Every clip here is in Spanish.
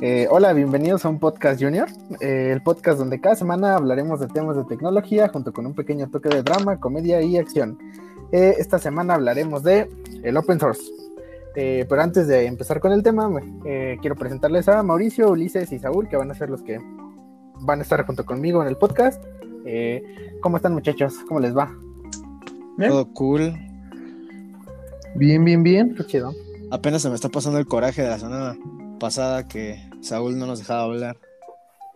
Eh, hola, bienvenidos a un podcast junior, eh, el podcast donde cada semana hablaremos de temas de tecnología junto con un pequeño toque de drama, comedia y acción. Eh, esta semana hablaremos de el open source. pero antes de empezar con el tema, quiero presentarles a Mauricio, Ulises y Saúl, que van a ser los que van a estar junto conmigo en el podcast. ¿Cómo están muchachos? ¿Cómo les va? Todo cool. Bien, bien, bien. Qué chido. Apenas se me está pasando el coraje de la semana pasada que Saúl no nos dejaba hablar.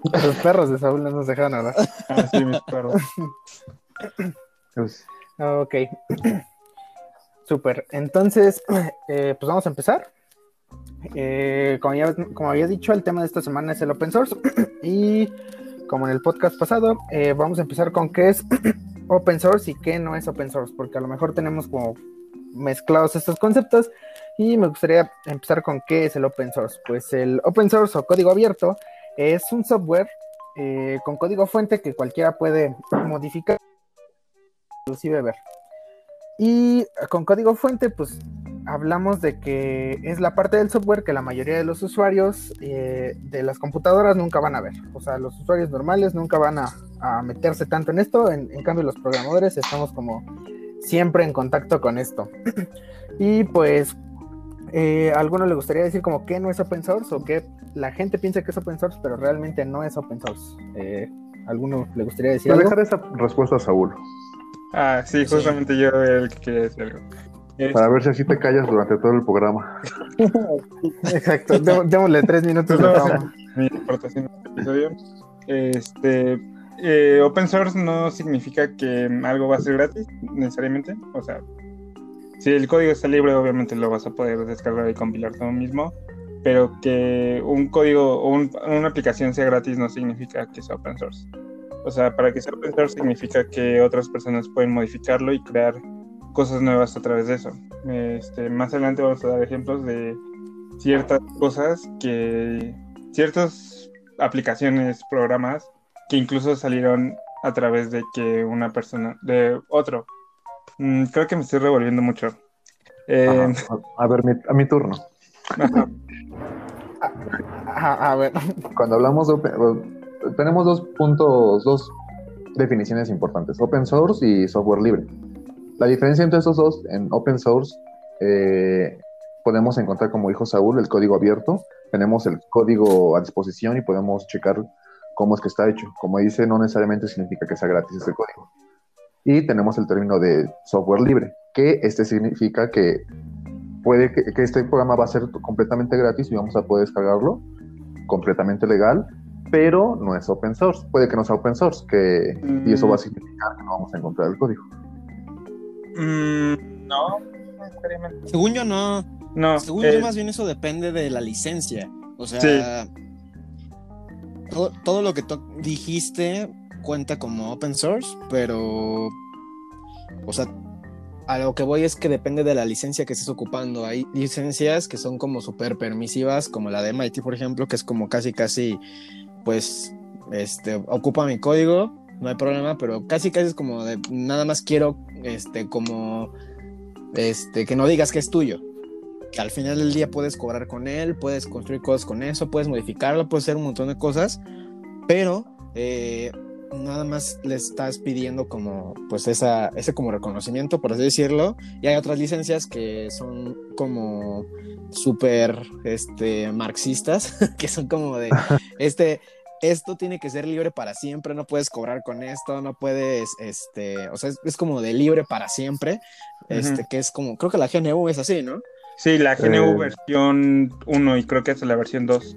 Los perros de Saúl no nos dejaban hablar. Ah, sí, mis perros. Pues, ok. Super. Entonces, eh, pues vamos a empezar. Eh, como, ya, como había dicho, el tema de esta semana es el open source. y como en el podcast pasado, eh, vamos a empezar con qué es open source y qué no es open source, porque a lo mejor tenemos como mezclados estos conceptos y me gustaría empezar con qué es el open source. Pues el open source o código abierto es un software eh, con código fuente que cualquiera puede modificar, inclusive ver. Y con código fuente, pues hablamos de que es la parte del software que la mayoría de los usuarios eh, de las computadoras nunca van a ver. O sea, los usuarios normales nunca van a, meterse tanto en esto. En, en, cambio, los programadores estamos como siempre en contacto con esto. y pues, eh, ¿a alguno le gustaría decir como que no es open source o que la gente piensa que es open source, pero realmente no es open source? Eh, ¿Alguno le gustaría decir algo? dejar esa respuesta a Saúl. Ah, sí, justamente yo el que quería decir algo. Para ver si así te callas durante todo el programa. Exacto, démosle tres minutos de Mi aportación este episodio. Este, eh, open source no significa que algo va a ser gratis, necesariamente. O sea, si el código está libre, obviamente lo vas a poder descargar y compilar tú mismo. Pero que un código o una aplicación sea gratis no significa que sea open source. O sea, para que sea open source significa que otras personas pueden modificarlo y crear cosas nuevas a través de eso. Este, más adelante vamos a dar ejemplos de ciertas cosas que ciertas aplicaciones, programas que incluso salieron a través de que una persona, de otro. Mm, creo que me estoy revolviendo mucho. Eh, a, ver, a mi turno. a, ver. Cuando hablamos de tenemos dos puntos, dos definiciones importantes, open source y software libre. La diferencia entre esos dos, en open source, eh, podemos encontrar, como dijo Saúl, el código abierto, tenemos el código a disposición y podemos checar cómo es que está hecho. Como dice, no necesariamente significa que sea gratis este código. Y tenemos el término de software libre, que este significa que puede que, este programa va a ser completamente gratis y vamos a poder descargarlo completamente legal, pero no es open source. Puede que no sea open source, que, y eso va a mm. significar que no vamos a encontrar el código. Mm, no, Según yo, no. No. Según yo, eh, más bien eso depende de la licencia. O sea, todo, lo que dijiste cuenta como open source, pero, o sea, a lo que voy es que depende de la licencia que estés ocupando. Hay licencias que son como súper permisivas, como la de MIT, por ejemplo, que es como casi, casi, pues, este, ocupa mi código, no hay problema, pero casi, casi es como de, nada más quiero, este, como, este, que no digas que es tuyo al final del día puedes cobrar con él, puedes construir cosas con eso, puedes modificarlo, puedes hacer un montón de cosas, pero eh, nada más le estás pidiendo como pues esa, ese como reconocimiento, por así decirlo, y hay otras licencias que son como súper este, marxistas, que son como de, este, esto tiene que ser libre para siempre, no puedes cobrar con esto, no puedes, este, o sea, es, como de libre para siempre, este, que es como, creo que la GNU es así, ¿no? Sí, la GNU eh, versión 1 y creo que es la versión 2.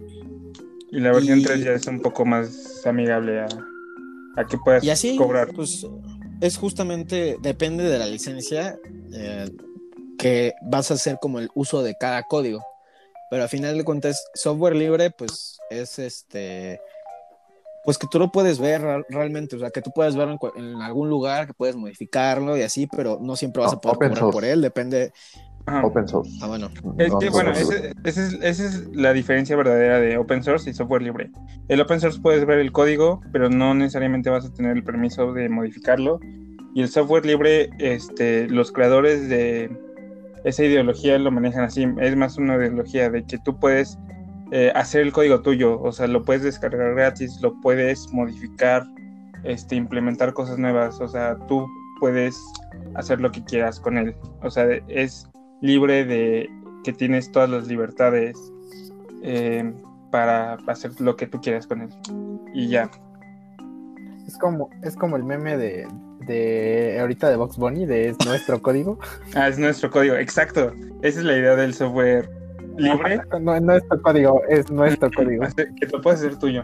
Y la versión 3 ya es un poco más amigable a, a que puedas y así, cobrar. Pues es justamente, depende de la licencia eh, que vas a hacer como el uso de cada código. Pero al final de cuentas, software libre, pues es este. Pues que tú lo puedes ver realmente, o sea, que tú puedes verlo en, algún lugar, que puedes modificarlo y así, pero no siempre vas a poder cobrar por él, depende, Open source. Ah, bueno. Es que, bueno, esa es, la diferencia verdadera de open source y software libre. El open source puedes ver el código, pero no necesariamente vas a tener el permiso de modificarlo. Y el software libre, este, los creadores de esa ideología lo manejan así. Es más una ideología de que tú puedes eh, hacer el código tuyo, o sea, lo puedes descargar gratis, lo puedes modificar, este, implementar cosas nuevas, o sea, tú puedes hacer lo que quieras con él, o sea, es libre de que tienes todas las libertades eh, para hacer lo que tú quieras con él y ya. Es como, es como el meme de, de ahorita de Box Bunny, de es nuestro código. Ah, es nuestro código, exacto. Esa es la idea del software libre. No es nuestro código, es nuestro código. Que lo puedes hacer tuyo.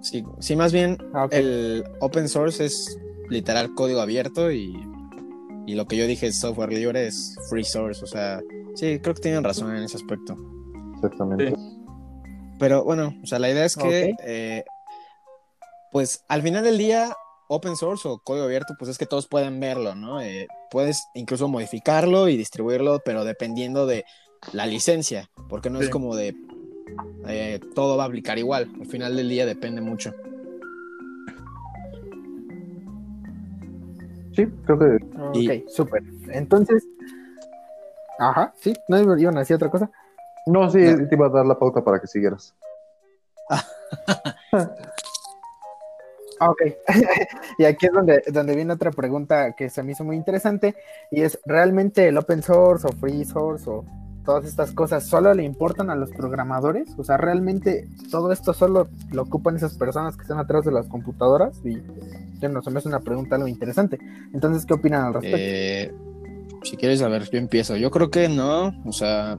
Sí, sí, más bien Ah, el open source es literal código abierto y, y lo que yo dije software libre es free source. O sea, sí, creo que tienen razón en ese aspecto. Exactamente. Pero bueno, o sea, la idea es que, eh, pues al final del día, open source o código abierto, pues es que todos pueden verlo, ¿no? Eh, puedes incluso modificarlo y distribuirlo, pero dependiendo de la licencia, porque no es como de eh, todo va a aplicar igual. Al final del día depende mucho. Sí, creo que Ok, Y- súper. Entonces, ajá, sí, no iban a decir otra cosa. no, sí, No. te iba a dar la pauta para que siguieras. Ah, ok. y aquí es donde, donde viene otra pregunta que se me hizo muy interesante y es, ¿realmente el open source o free source o todas estas cosas solo le importan a los programadores? O sea, ¿realmente todo esto solo lo ocupan esas personas que están atrás de las computadoras? Y no se me una pregunta algo interesante. Entonces, ¿qué opinan al respecto? Eh, si quieres saber, yo empiezo. Yo creo que no, o sea,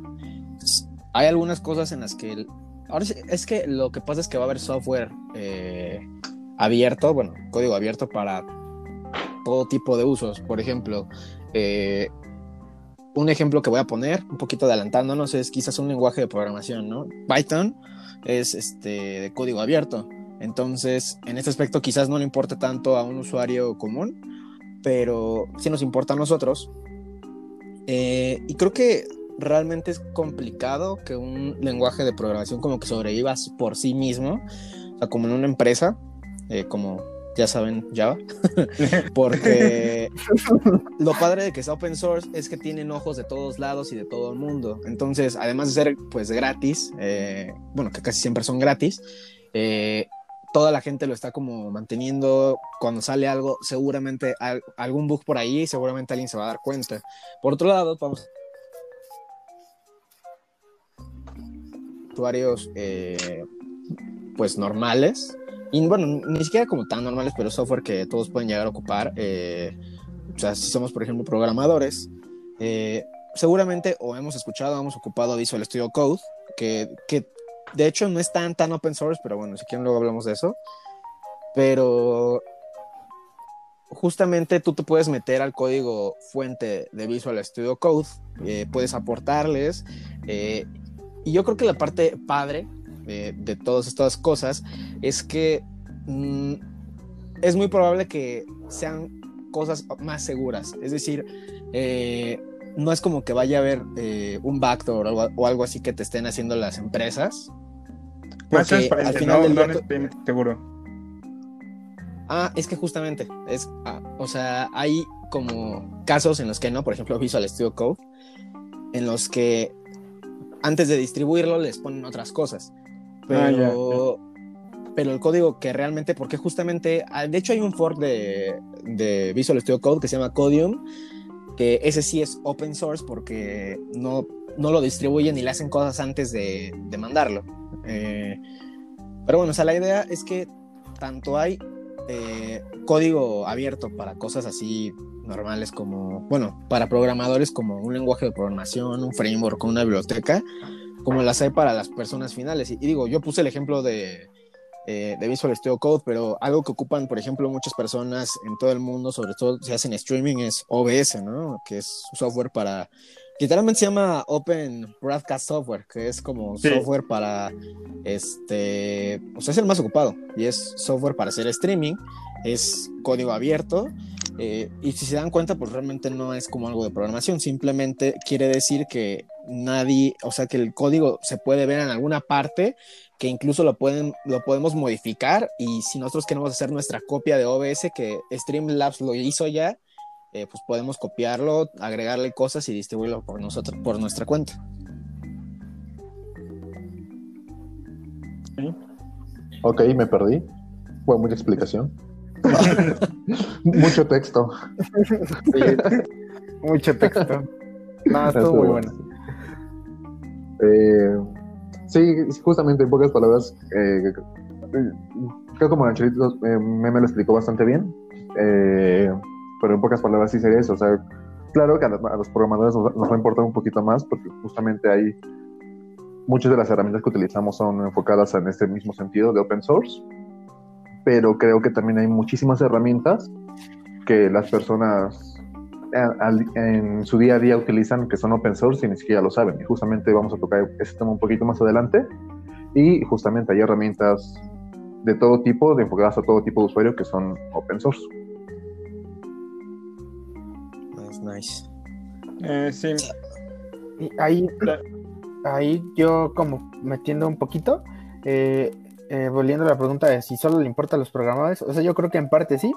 s- hay algunas cosas en las que... el- Ahora es que lo que pasa es que va a haber software eh, abierto, bueno, código abierto para todo tipo de usos. Por ejemplo, eh, un ejemplo que voy a poner, un poquito adelantándonos, es quizás un lenguaje de programación, ¿no? Python es este, de código abierto. Entonces, en este aspecto quizás no le importe tanto a un usuario común, pero sí nos importa a nosotros. Eh, y creo que realmente es complicado que un lenguaje de programación como que sobreviva por sí mismo, o sea, como en una empresa, eh, como ya saben Java, porque lo padre de que sea open source es que tienen ojos de todos lados y de todo el mundo. Entonces, además de ser pues gratis, eh, bueno, que casi siempre son gratis, eh, toda la gente lo está como manteniendo. Cuando sale algo, seguramente al- algún bug por ahí, seguramente alguien se va a dar cuenta. Por otro lado, vamos usuarios eh, pues normales y bueno, ni siquiera como tan normales, pero software que todos pueden llegar a ocupar. eh, o sea, si somos, por ejemplo, programadores, eh, seguramente o hemos escuchado, hemos ocupado Visual Studio Code, que, que de hecho no es tan, tan open source, pero bueno, si quieren luego hablamos de eso. Pero justamente tú te puedes meter al código fuente de Visual Studio Code, eh, puedes aportarles, eh, y yo creo que la parte padre de, de todas estas cosas es que mm, es muy probable que sean cosas más seguras, es decir, eh, no es como que vaya a haber eh, un backdoor o, algo- o algo así que te estén haciendo las empresas. Más al final no, del no necesariamente seguro. Ah, es que justamente, es, ah, o sea, hay como casos en los que no, por ejemplo, Visual Studio Code, en los que antes de distribuirlo les ponen otras cosas. Pero, Ah, pero el código que realmente, porque justamente, ah, de hecho hay un fork de, de Visual Studio Code que se llama Codium, que ese sí es open source porque no, no lo distribuyen y le hacen cosas antes de, mandarlo. Eh, pero bueno, o sea, la idea es que tanto hay eh, código abierto para cosas así normales como, bueno, para programadores como un lenguaje de programación, un framework, una biblioteca, como las hay para las personas finales. Y digo, yo puse el ejemplo de, eh, de Visual Studio Code, pero algo que ocupan, por ejemplo, muchas personas en todo el mundo, sobre todo si hacen streaming, es OBS, ¿no? Que es software para... Literalmente se llama Open Broadcast Software, que es como Sí. software para, este, o sea, es el más ocupado y es software para hacer streaming, es código abierto eh, y si se dan cuenta, pues realmente no es como algo de programación, simplemente quiere decir que nadie, o sea, que el código se puede ver en alguna parte, que incluso lo, pueden, lo podemos modificar y si nosotros queremos hacer nuestra copia de OBS, que Streamlabs lo hizo ya, eh, pues podemos copiarlo, agregarle cosas y distribuirlo por nosotros, por nuestra cuenta. Ok, me perdí. Fue mucha explicación. Mucho texto. Mucho texto. No, estuvo muy bueno. Eh, sí, justamente en pocas palabras, eh, creo como Angelito eh, me, me lo explicó bastante bien, eh, pero en pocas palabras sí sería eso. O sea, claro que a, los- programadores nos, va a importar un poquito más porque justamente hay muchas de las herramientas que utilizamos son enfocadas en este mismo sentido de open source, pero creo que también hay muchísimas herramientas que las personas en su día a día utilizan que son open source y ni siquiera lo saben. Y justamente vamos a tocar ese tema un poquito más adelante. Y justamente hay herramientas de todo tipo, de enfocadas a todo tipo de usuario que son open source. Es nice. Eh, sí, Y ahí, ahí yo como metiendo un poquito, eh, eh, volviendo a la pregunta de si solo le importa a los programadores, o sea, yo creo que en parte sí,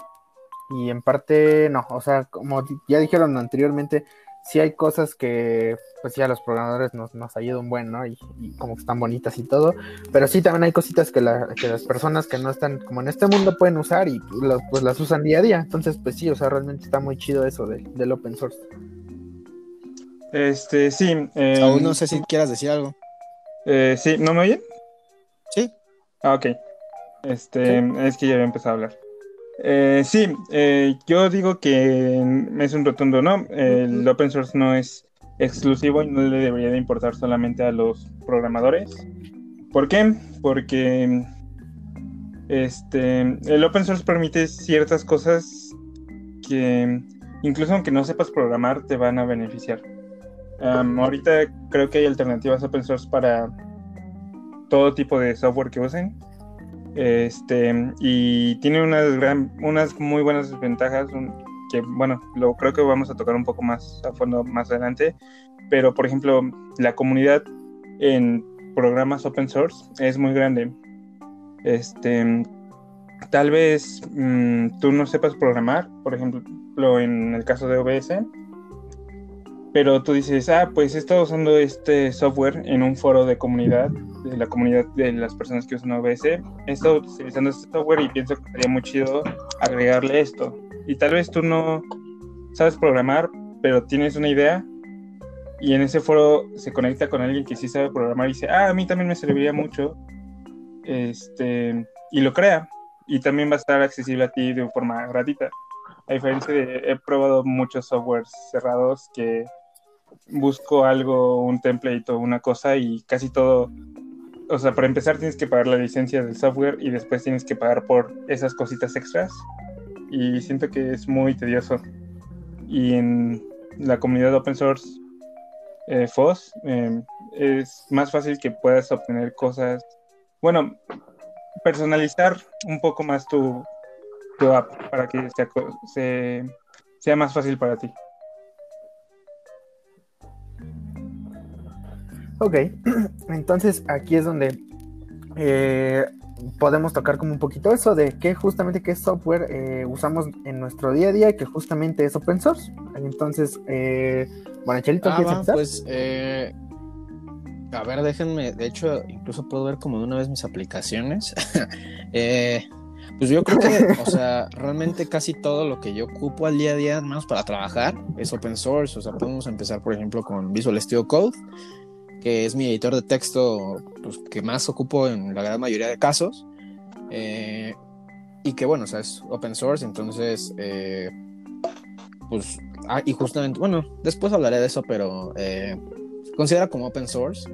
y en parte no, o sea, como ya dijeron anteriormente, sí hay cosas que pues ya los programadores nos, nos ayudan buen, ¿no? Y, y como que están bonitas y todo, pero sí también hay cositas que, la- que las personas que no están como en este mundo pueden usar y pues, las- pues las usan día a día, entonces pues sí, o sea, realmente está muy chido eso de- del open source. este, sí. eh, Aún no sé si quieras decir algo. eh, sí, ¿no me oyen? Sí. Ah, ok. Este, es que ya había empezado a hablar. Eh, sí, eh, yo digo que es un rotundo no. El open source no es exclusivo y no le debería de importar solamente a los programadores. ¿Por qué? Porque este, el open source permite ciertas cosas que incluso aunque no sepas programar te van a beneficiar. Ahorita creo que hay alternativas open source para todo tipo de software que usen. Este, y tiene unas, gran, unas muy buenas ventajas un- que, bueno, lo creo que vamos a tocar un poco más a fondo más adelante. Pero, por ejemplo, la comunidad en programas open source es muy grande. Este, tal vez mm, tú no sepas programar, por ejemplo, en el caso de OBS, pero tú dices, ah, pues he estado usando este software en un foro de comunidad, de la comunidad de las personas que usan OBS. He estado utilizando este software y pienso que sería muy chido agregarle esto. Y tal vez tú no sabes programar, pero tienes una idea y en ese foro se conecta con alguien que sí sabe programar y dice, ah, a mí también me serviría mucho. Este, y lo crea. Y también va a estar accesible a ti de forma gratuita. A diferencia de, he probado muchos softwares cerrados que busco algo, un template o una cosa y casi todo, o sea, para empezar tienes que pagar la licencia del software y después tienes que pagar por esas cositas extras y siento que es muy tedioso. Y en la comunidad open source eh, FOSS eh, es más fácil que puedas obtener cosas, bueno, personalizar un poco más tu, app para que sea más fácil para ti. Ok, entonces aquí es donde eh, podemos tocar como un poquito eso de qué justamente qué software eh, usamos en nuestro día a día y que justamente es open source. Entonces, eh, bueno, Chelito, Ah, ¿quieres va, empezar? pues, eh, a ver, déjenme, de hecho, incluso puedo ver como de una vez mis aplicaciones. Eh, pues yo creo que, o sea, realmente casi todo lo que yo ocupo al día a día, al menos para trabajar, es open source. O sea, podemos empezar, por ejemplo, con Visual Studio Code, que es mi editor de texto pues, que más ocupo en la gran mayoría de casos. Eh, y que, bueno, o sea, es open source, entonces, eh, pues, ah, y justamente, bueno, después hablaré de eso, pero eh, considera como open source.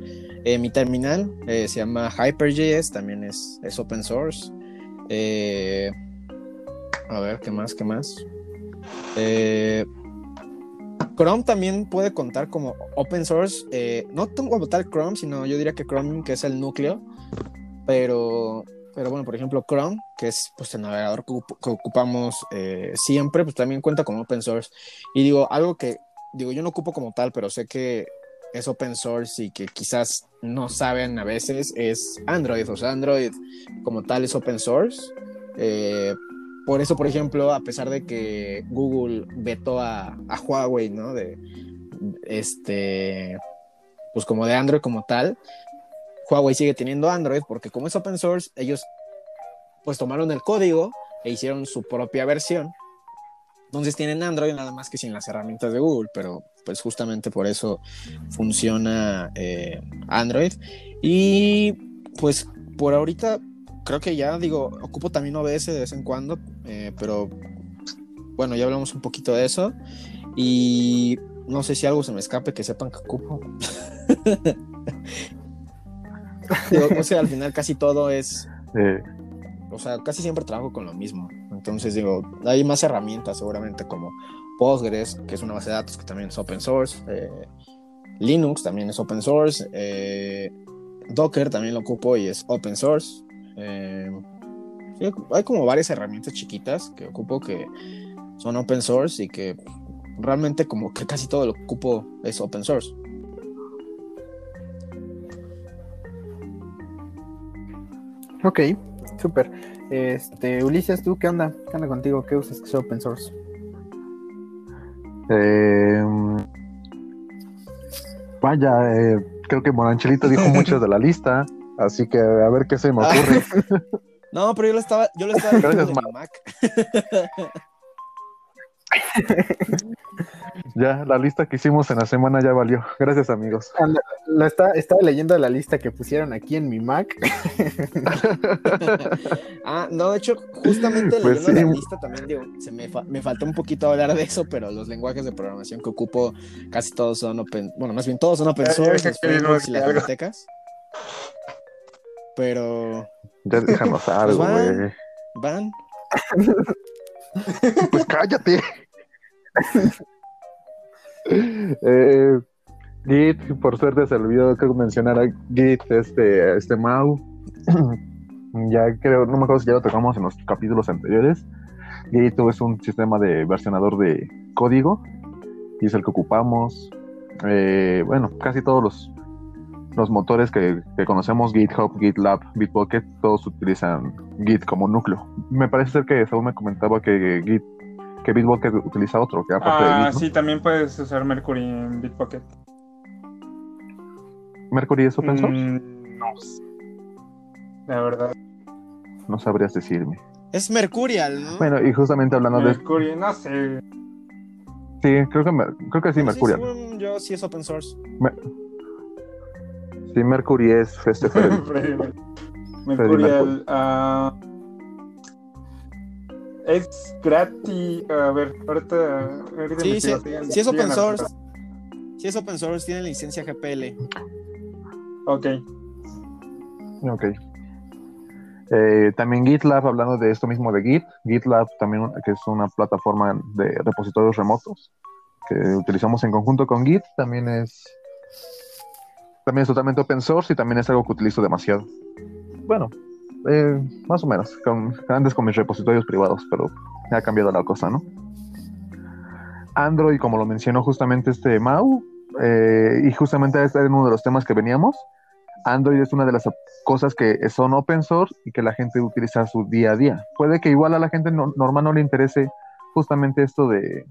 Mi terminal se llama Hyper.js, también es, es open source. A ver, ¿qué más? ¿Qué más? Eh, Chrome también puede contar como open source. eh, no como tal Chrome, sino yo diría que Chrome, que es el núcleo. Pero, pero bueno, por ejemplo, Chrome, que es pues, el navegador que, ocup- que ocupamos eh, siempre, pues también cuenta como open source. Y digo, algo que, digo, yo no ocupo como tal, pero sé que es open source y que quizás no saben a veces, es Android. O sea, Android como tal es open source. Eh, por eso, por ejemplo, a pesar de que Google vetó a, a Huawei, ¿no? De este, pues como de Android como tal, Huawei sigue teniendo Android porque como es open source, ellos pues tomaron el código e hicieron su propia versión. Entonces tienen Android nada más que sin las herramientas de Google, pero pues justamente por eso funciona eh, Android. Y pues por ahorita creo que ya digo, ocupo también OBS de vez en cuando, eh, pero bueno, ya hablamos un poquito de eso. Y no sé si algo se me escape que sepan que ocupo. Digo, o sea, al final casi todo es. Eh, O sea, casi siempre trabajo con lo mismo. Entonces, digo, hay más herramientas seguramente como Postgres, que es una base de datos que también es open source. eh, Linux también es open source. eh, Docker también lo ocupo y es open source. Eh, hay como varias herramientas chiquitas que ocupo que son open source y que realmente como que casi todo lo que ocupo es open source. Ok, súper. Este, Ulises, ¿tú qué onda? ¿Qué onda contigo? ¿Qué usas que sea open source? eh, vaya, eh, creo que Monanchelito dijo mucho de la lista, así que a ver qué se me ocurre. No, pero yo lo estaba, yo lo estaba viendo mi Ma- Mac. ya, la lista que hicimos en la semana ya valió. Gracias, amigos. Anda, Lo está, estaba leyendo la lista que pusieron aquí en mi Mac. Ah, no, de hecho, justamente Pues leyendo la lista también digo, se me, fa- me faltó un poquito hablar de eso, pero los lenguajes de programación que ocupo casi todos son open, bueno, más bien todos son open source, los y las bibliotecas. Pero Ya déjanos algo, van. güey. van, Pues cállate. Eh, Git, por suerte se olvidó creo, mencionar a Git, este, este Mau. ya creo, no me acuerdo si ya lo tocamos en los capítulos anteriores. Git es un sistema de versionador de código y es el que ocupamos. Eh, bueno, casi todos los, los motores que, que conocemos, GitHub, GitLab, Bitbucket, todos utilizan Git como núcleo. Me parece ser que Saúl me comentaba que Git, que Bitbucket utiliza otro, que aparte de Ah, Git, ¿no? sí, también puedes usar Mercury en Bitbucket. Mercury es open source, Mm, no sé. La verdad. no sabrías decirme. es Mercurial, ¿no? Bueno, y justamente hablando de Mercury, no sé. sí, creo que creo que sí, Mercury. según yo sí es open source. Sí, Mercury es este ah, es gratis. A ver, ahorita. ahorita Sí, sí, sí es open source. Sí es open source, tiene licencia GPL. Ok. Ok. Eh, también GitLab, hablando de esto mismo de Git, GitLab también, que es una plataforma de repositorios remotos que utilizamos en conjunto con Git, también es también es totalmente open source y también es algo que utilizo demasiado. Bueno, eh, más o menos, con, con mis repositorios privados, pero ha cambiado la cosa, ¿no? Android, como lo mencionó justamente este Mau, eh, y justamente este era uno de los temas que veníamos, Android es una de las cosas que son open source y que la gente utiliza su día a día. Puede que igual a la gente no- normal no le interese justamente esto de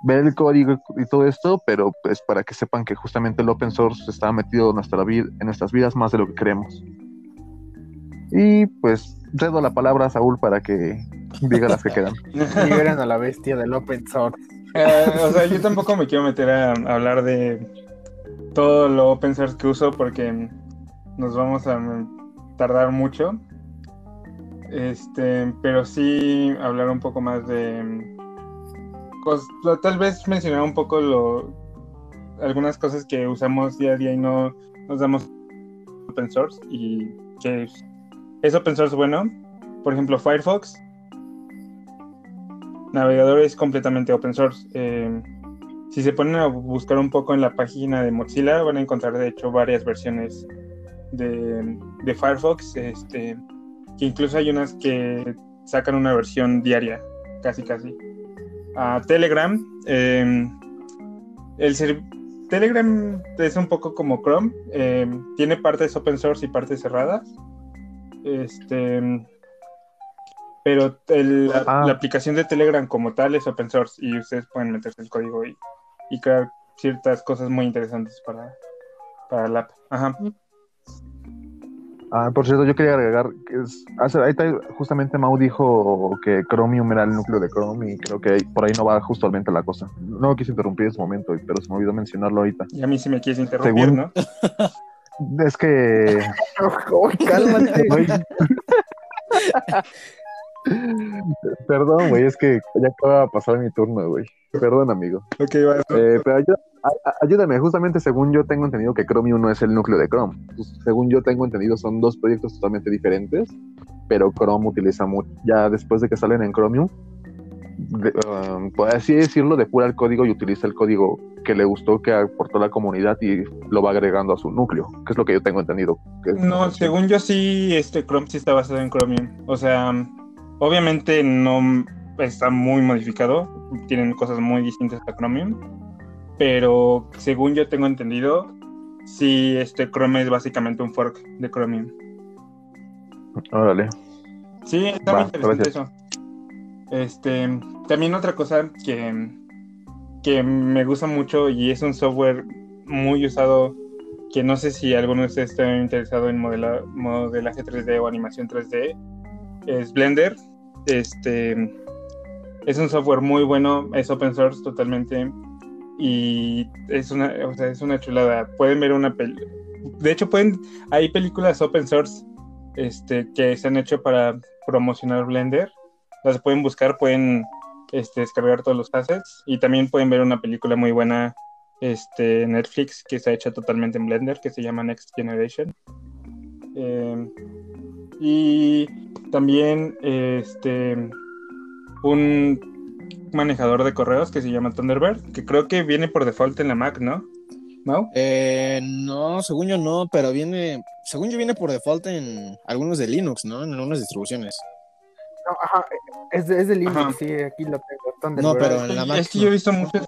ver el código y todo esto, pero pues para que sepan que justamente el open source está metido en nuestra vida, en nuestras vidas más de lo que creemos. Y pues cedo la palabra a Saúl para que diga las que quedan. Liberen a la bestia del open source. Eh, o sea, yo tampoco me quiero meter a, a hablar de todo lo open source que uso porque nos vamos a tardar mucho. Este, pero sí hablar un poco más de tal vez mencionar un poco lo algunas cosas que usamos día a día y no nos damos open source y que es, es open source bueno. Por ejemplo, Firefox navegador es completamente open source. Eh, si se ponen a buscar un poco en la página de Mozilla, van a encontrar de hecho varias versiones de, de Firefox, este, que incluso hay unas que sacan una versión diaria, casi casi. A Telegram, eh, el Telegram es un poco como Chrome, eh, tiene partes open source y partes cerradas. Este, pero el- la, Ah. la aplicación de Telegram como tal es open source y ustedes pueden meterse el código y, y crear ciertas cosas muy interesantes para, para la app. Ajá. Ah, por cierto, yo quería agregar que es, hace, ahí está- justamente Mau dijo que Chromium era el núcleo de Chrome y creo que por ahí no va justamente la cosa. No quise interrumpir en ese momento, pero se me olvidó mencionarlo ahorita. Y a mí sí me quieres interrumpir, Según- ¿no? Es que Uy, cálmate. Perdón, güey, es que ya acaba de pasar mi turno, güey. Perdón, amigo. Ok, va. Eh, pero ayuda- a- a- ayúdame, justamente según yo tengo entendido que Chromium no es el núcleo de Chrome. Pues, según yo tengo entendido son dos proyectos totalmente diferentes, pero Chrome utiliza mucho, ya después de que salen en Chromium, de- um, por así decirlo, depura el código y utiliza el código que le gustó, que aportó la comunidad y lo va agregando a su núcleo, que es lo que yo tengo entendido. que No, según yo sí, este Chrome sí está basado en Chromium. O sea, obviamente no está muy modificado, tienen cosas muy distintas a Chromium, pero según yo tengo entendido, sí, este Chrome es básicamente un fork de Chromium. Órale. Sí, está Va, muy interesante gracias. eso. Este, también otra cosa que, que me gusta mucho y es un software muy usado que no sé si alguno de ustedes está interesado en modela- modelaje 3D o animación 3D es Blender. Este es un software muy bueno, es open source totalmente y es una, o sea, es una chulada. Pueden ver una pel de hecho pueden hay películas open source este, que se han hecho para promocionar Blender. Las pueden buscar, pueden este, descargar todos los assets y también pueden ver una película muy buena este, Netflix que está hecha totalmente en Blender que se llama Next Generation. Eh, y también este, un manejador de correos que se llama Thunderbird, que creo que viene por default en la Mac, ¿no? ¿Mau? Eh, no, según yo no, pero viene, según yo viene por default en algunos de Linux, ¿no? En algunas distribuciones. No, ajá, es de, es de Linux, Ajá. sí, aquí lo tengo. No, Thunderbird. pero en la Mac. Es que yo he visto muchos.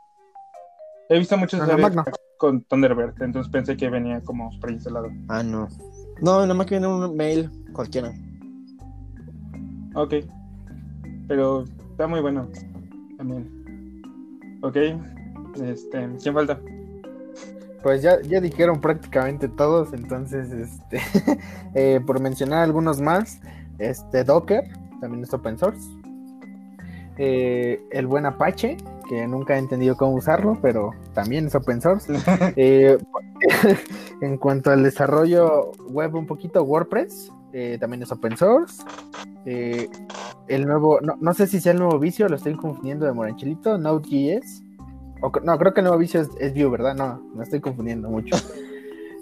He visto muchos En la Mac no. con Thunderbird, entonces pensé que venía como preinstalado. Ah, no. No, en la Mac viene un mail cualquiera. Ok. Pero está muy bueno. También. Ok. Este, ¿quién falta? Pues ya, ya dijeron prácticamente todos, entonces, este, eh, por mencionar algunos más, este Docker, también es open source. Eh, el buen Apache, que nunca he entendido cómo usarlo, pero también es open source. Eh, en cuanto al desarrollo web un poquito, WordPress, eh, también es open source. Eh, el nuevo, no, no sé si sea el nuevo vicio, lo estoy confundiendo de Moranchilito, Node.js. O no, creo que el nuevo vicio es, es Vue, ¿verdad? No, me estoy confundiendo mucho.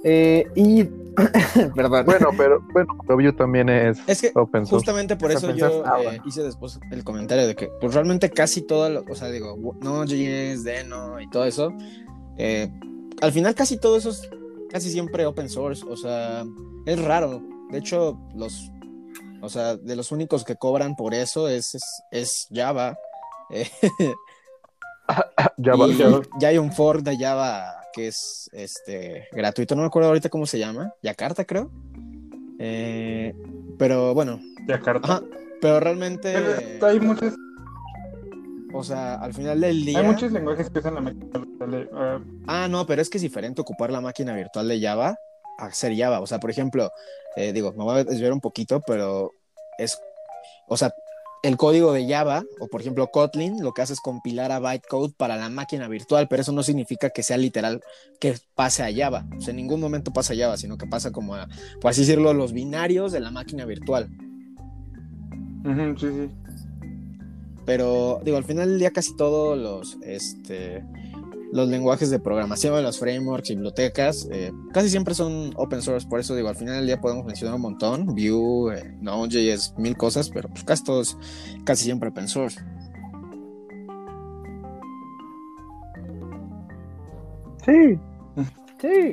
Eh, y, perdón. Bueno, pero bueno, pero Vue también es, Es que open source. Justamente por Eso yo ah, eh, bueno. hice después el comentario de que, pues realmente casi todo, lo, o sea, digo, Node.js, Deno y todo eso, eh, al final casi todo eso es casi siempre open source, o sea, es raro. De hecho, los, o sea, de los únicos que cobran por eso es, es, es Java. eh, Java. y Java. ya hay un fork de Java que es este gratuito, no me acuerdo ahorita cómo se llama, Yakarta creo. Eh, pero bueno, Yakarta. Ajá, pero realmente, Pero hay muchos, o sea, al final del día. hay muchos lenguajes que usan la máquina. virtual, ah, Ah, no, pero es que es diferente ocupar la máquina virtual de Java hacer Java. O sea, por ejemplo, eh, digo, me voy a desviar un poquito, pero es, o sea, el código de Java, o por ejemplo Kotlin, lo que hace es compilar a bytecode para la máquina virtual, pero eso no significa que sea literal que pase a Java. O sea, en ningún momento pasa a Java, sino que pasa como a, por así decirlo, los binarios de la máquina virtual. sí, sí. Pero digo, al final del día casi todos los, este, los lenguajes de programación, los frameworks, bibliotecas, eh, casi siempre son open source. Por eso digo, al final del día podemos mencionar un montón, Vue, eh, Node.js, mil cosas, pero pues casi todos, casi siempre open source. Sí. Sí.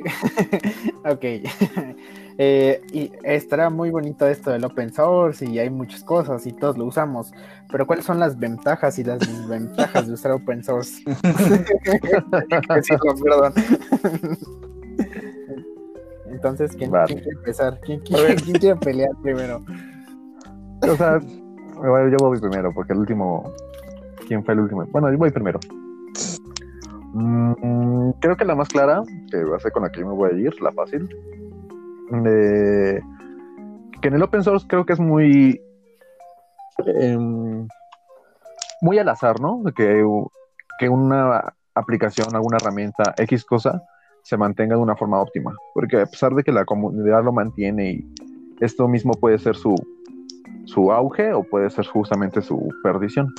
ok. Eh, y estará muy bonito esto del open source y hay muchas cosas y todos lo usamos. Pero ¿cuáles son las ventajas y las desventajas de usar open source? Entonces, ¿quién, Vale. quién quiere empezar? ¿Quién, quiere- ver. quién quiere pelear primero? O sea, bueno, yo voy primero, porque el último. ¿Quién fue el último? Bueno, yo voy primero. Mm, creo que la más clara, que va a ser con la que yo me voy a ir, la fácil. Que en el open source creo que es muy em, muy al azar, ¿no? Que, que una aplicación, alguna herramienta, X cosa, se mantenga de una forma óptima. Porque a pesar de que la comunidad lo mantiene y esto mismo puede ser su, su auge o puede ser justamente su perdición.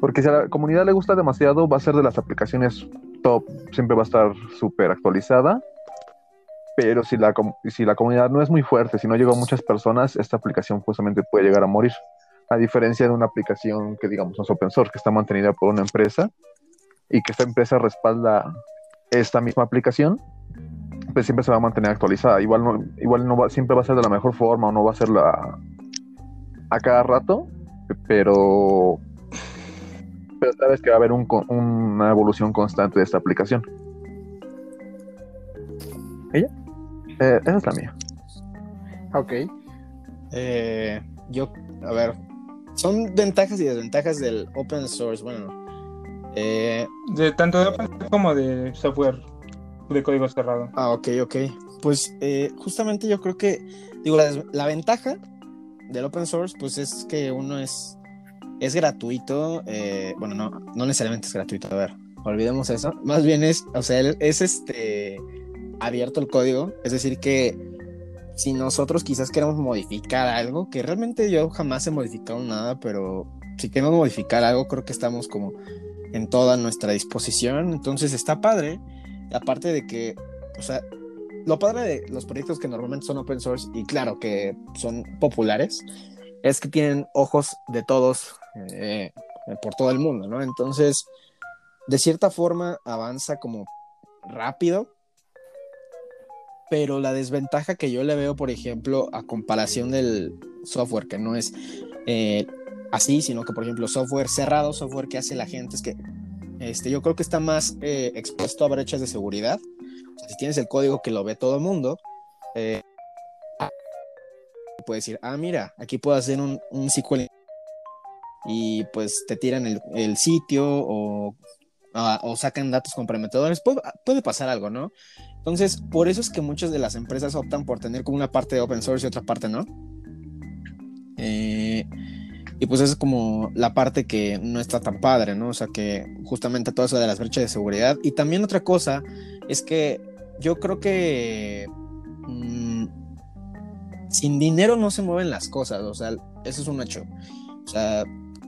Porque si a la comunidad le gusta demasiado, va a ser de las aplicaciones top, siempre va a estar súper actualizada. Pero si la, si la comunidad no es muy fuerte, si no llega a muchas personas, esta aplicación justamente puede llegar a morir. A diferencia de una aplicación que digamos no es open source, que está mantenida por una empresa y que esta empresa respalda esta misma aplicación, pues siempre se va a mantener actualizada. Igual no, igual no va, siempre va a ser de la mejor forma o no va a ser la a cada rato, pero pero sabes que va a haber una evolución constante de esta aplicación. ¿Ella? Eh, esa es la mía. Ok. Eh, yo, a ver, son ventajas y desventajas del open source. Bueno, eh, de tanto de open como de software de código cerrado. Ah, ok, ok. Pues justamente yo creo que, digo, la, la ventaja del open source, pues es que uno es es gratuito, eh, bueno, no, no necesariamente es gratuito, a ver, olvidemos eso, más bien es, o sea, es este abierto el código, es decir que si nosotros quizás queremos modificar algo, que realmente yo jamás he modificado nada, pero si queremos modificar algo, creo que estamos como en toda nuestra disposición, entonces está padre, aparte de que, o sea, lo padre de los proyectos que normalmente son open source y claro que son populares, es que tienen ojos de todos eh, por todo el mundo, ¿no? Entonces, de cierta forma avanza como rápido, pero la desventaja que yo le veo, por ejemplo, a comparación del software, que no es eh, así, sino que, por ejemplo, software cerrado, software que hace la gente, es que este, yo creo que está más eh, expuesto a brechas de seguridad. si tienes el código que lo ve todo el mundo, puedes decir, ah, mira, aquí puedo hacer un, un SQL y pues te tiran el, sitio o, o, sacan datos comprometedores, puede pasar algo, ¿no? Entonces, por eso es que muchas de las empresas optan por tener como una parte de open source y otra parte no. Eh, y pues es como la parte que no está tan padre, ¿no? O sea que justamente todo eso de las brechas de seguridad. Y también otra cosa es que yo creo que mm, sin dinero no se mueven las cosas, o sea, eso es un hecho. O sea,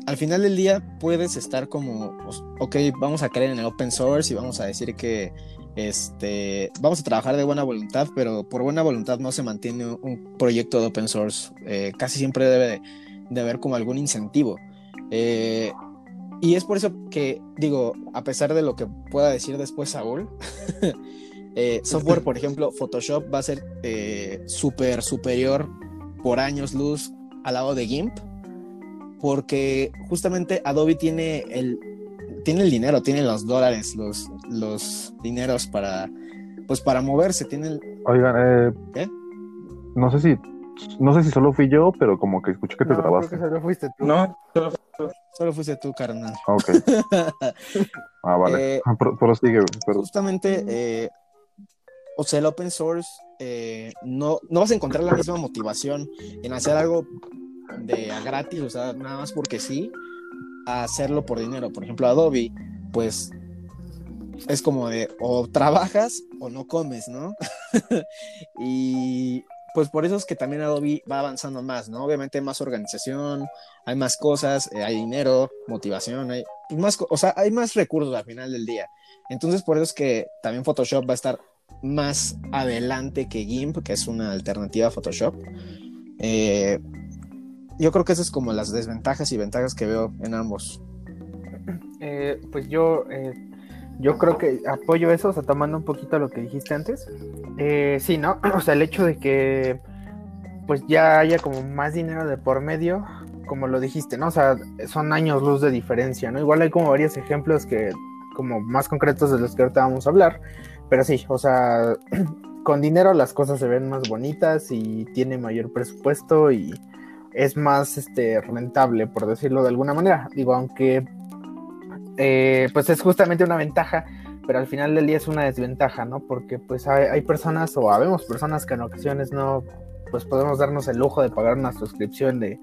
al final del día puedes estar como, pues, ok, vamos a creer en el open source y vamos a decir que este, vamos a trabajar de buena voluntad, pero por buena voluntad no se mantiene un proyecto de open source. Eh, casi siempre debe de, haber como algún incentivo. Eh, y es por eso que digo, a pesar de lo que pueda decir después Saúl, eh, software, por ejemplo, Photoshop va a ser súper superior por años luz al lado de GIMP porque justamente Adobe tiene el, tiene el dinero, tiene los dólares, los, los dineros para, pues para moverse, tiene Oigan, eh, ¿Qué? no sé si, no sé si solo fui yo, pero como que escuché que te grabaste. solo fuiste tú. No, solo, fuiste tú, carnal. Ok. ah, vale. Eh, prosigue. Justamente, eh, o sea, el open source, eh, no, no vas a encontrar la misma motivación en hacer algo de a gratis, o sea, nada más porque sí, hacerlo por dinero. Por ejemplo, Adobe, pues es como de o trabajas o no comes, ¿no? y pues por eso es que también Adobe va avanzando más, ¿no? Obviamente más organización, hay más cosas, eh, hay dinero, motivación, hay más, o sea, hay más recursos al final del día. Entonces por eso es que también Photoshop va a estar más adelante que GIMP, que es una alternativa a Photoshop. Eh, yo creo que esas es como las desventajas y ventajas que veo en ambos. Eh, pues yo, eh, yo creo que apoyo eso, o sea, tomando un poquito lo que dijiste antes. Eh, sí, ¿no? O sea, el hecho de que pues ya haya como más dinero de por medio, como lo dijiste, ¿no? O sea, son años luz de diferencia, ¿no? Igual hay como varios ejemplos que, como más concretos de los que ahorita vamos a hablar, pero sí, o sea, con dinero las cosas se ven más bonitas y tiene mayor presupuesto y es más este, rentable, por decirlo de alguna manera. Digo, aunque eh, pues es justamente una ventaja, pero al final del día es una desventaja, ¿no? Porque pues hay, personas o habemos personas que en ocasiones no, pues podemos darnos el lujo de pagar una suscripción de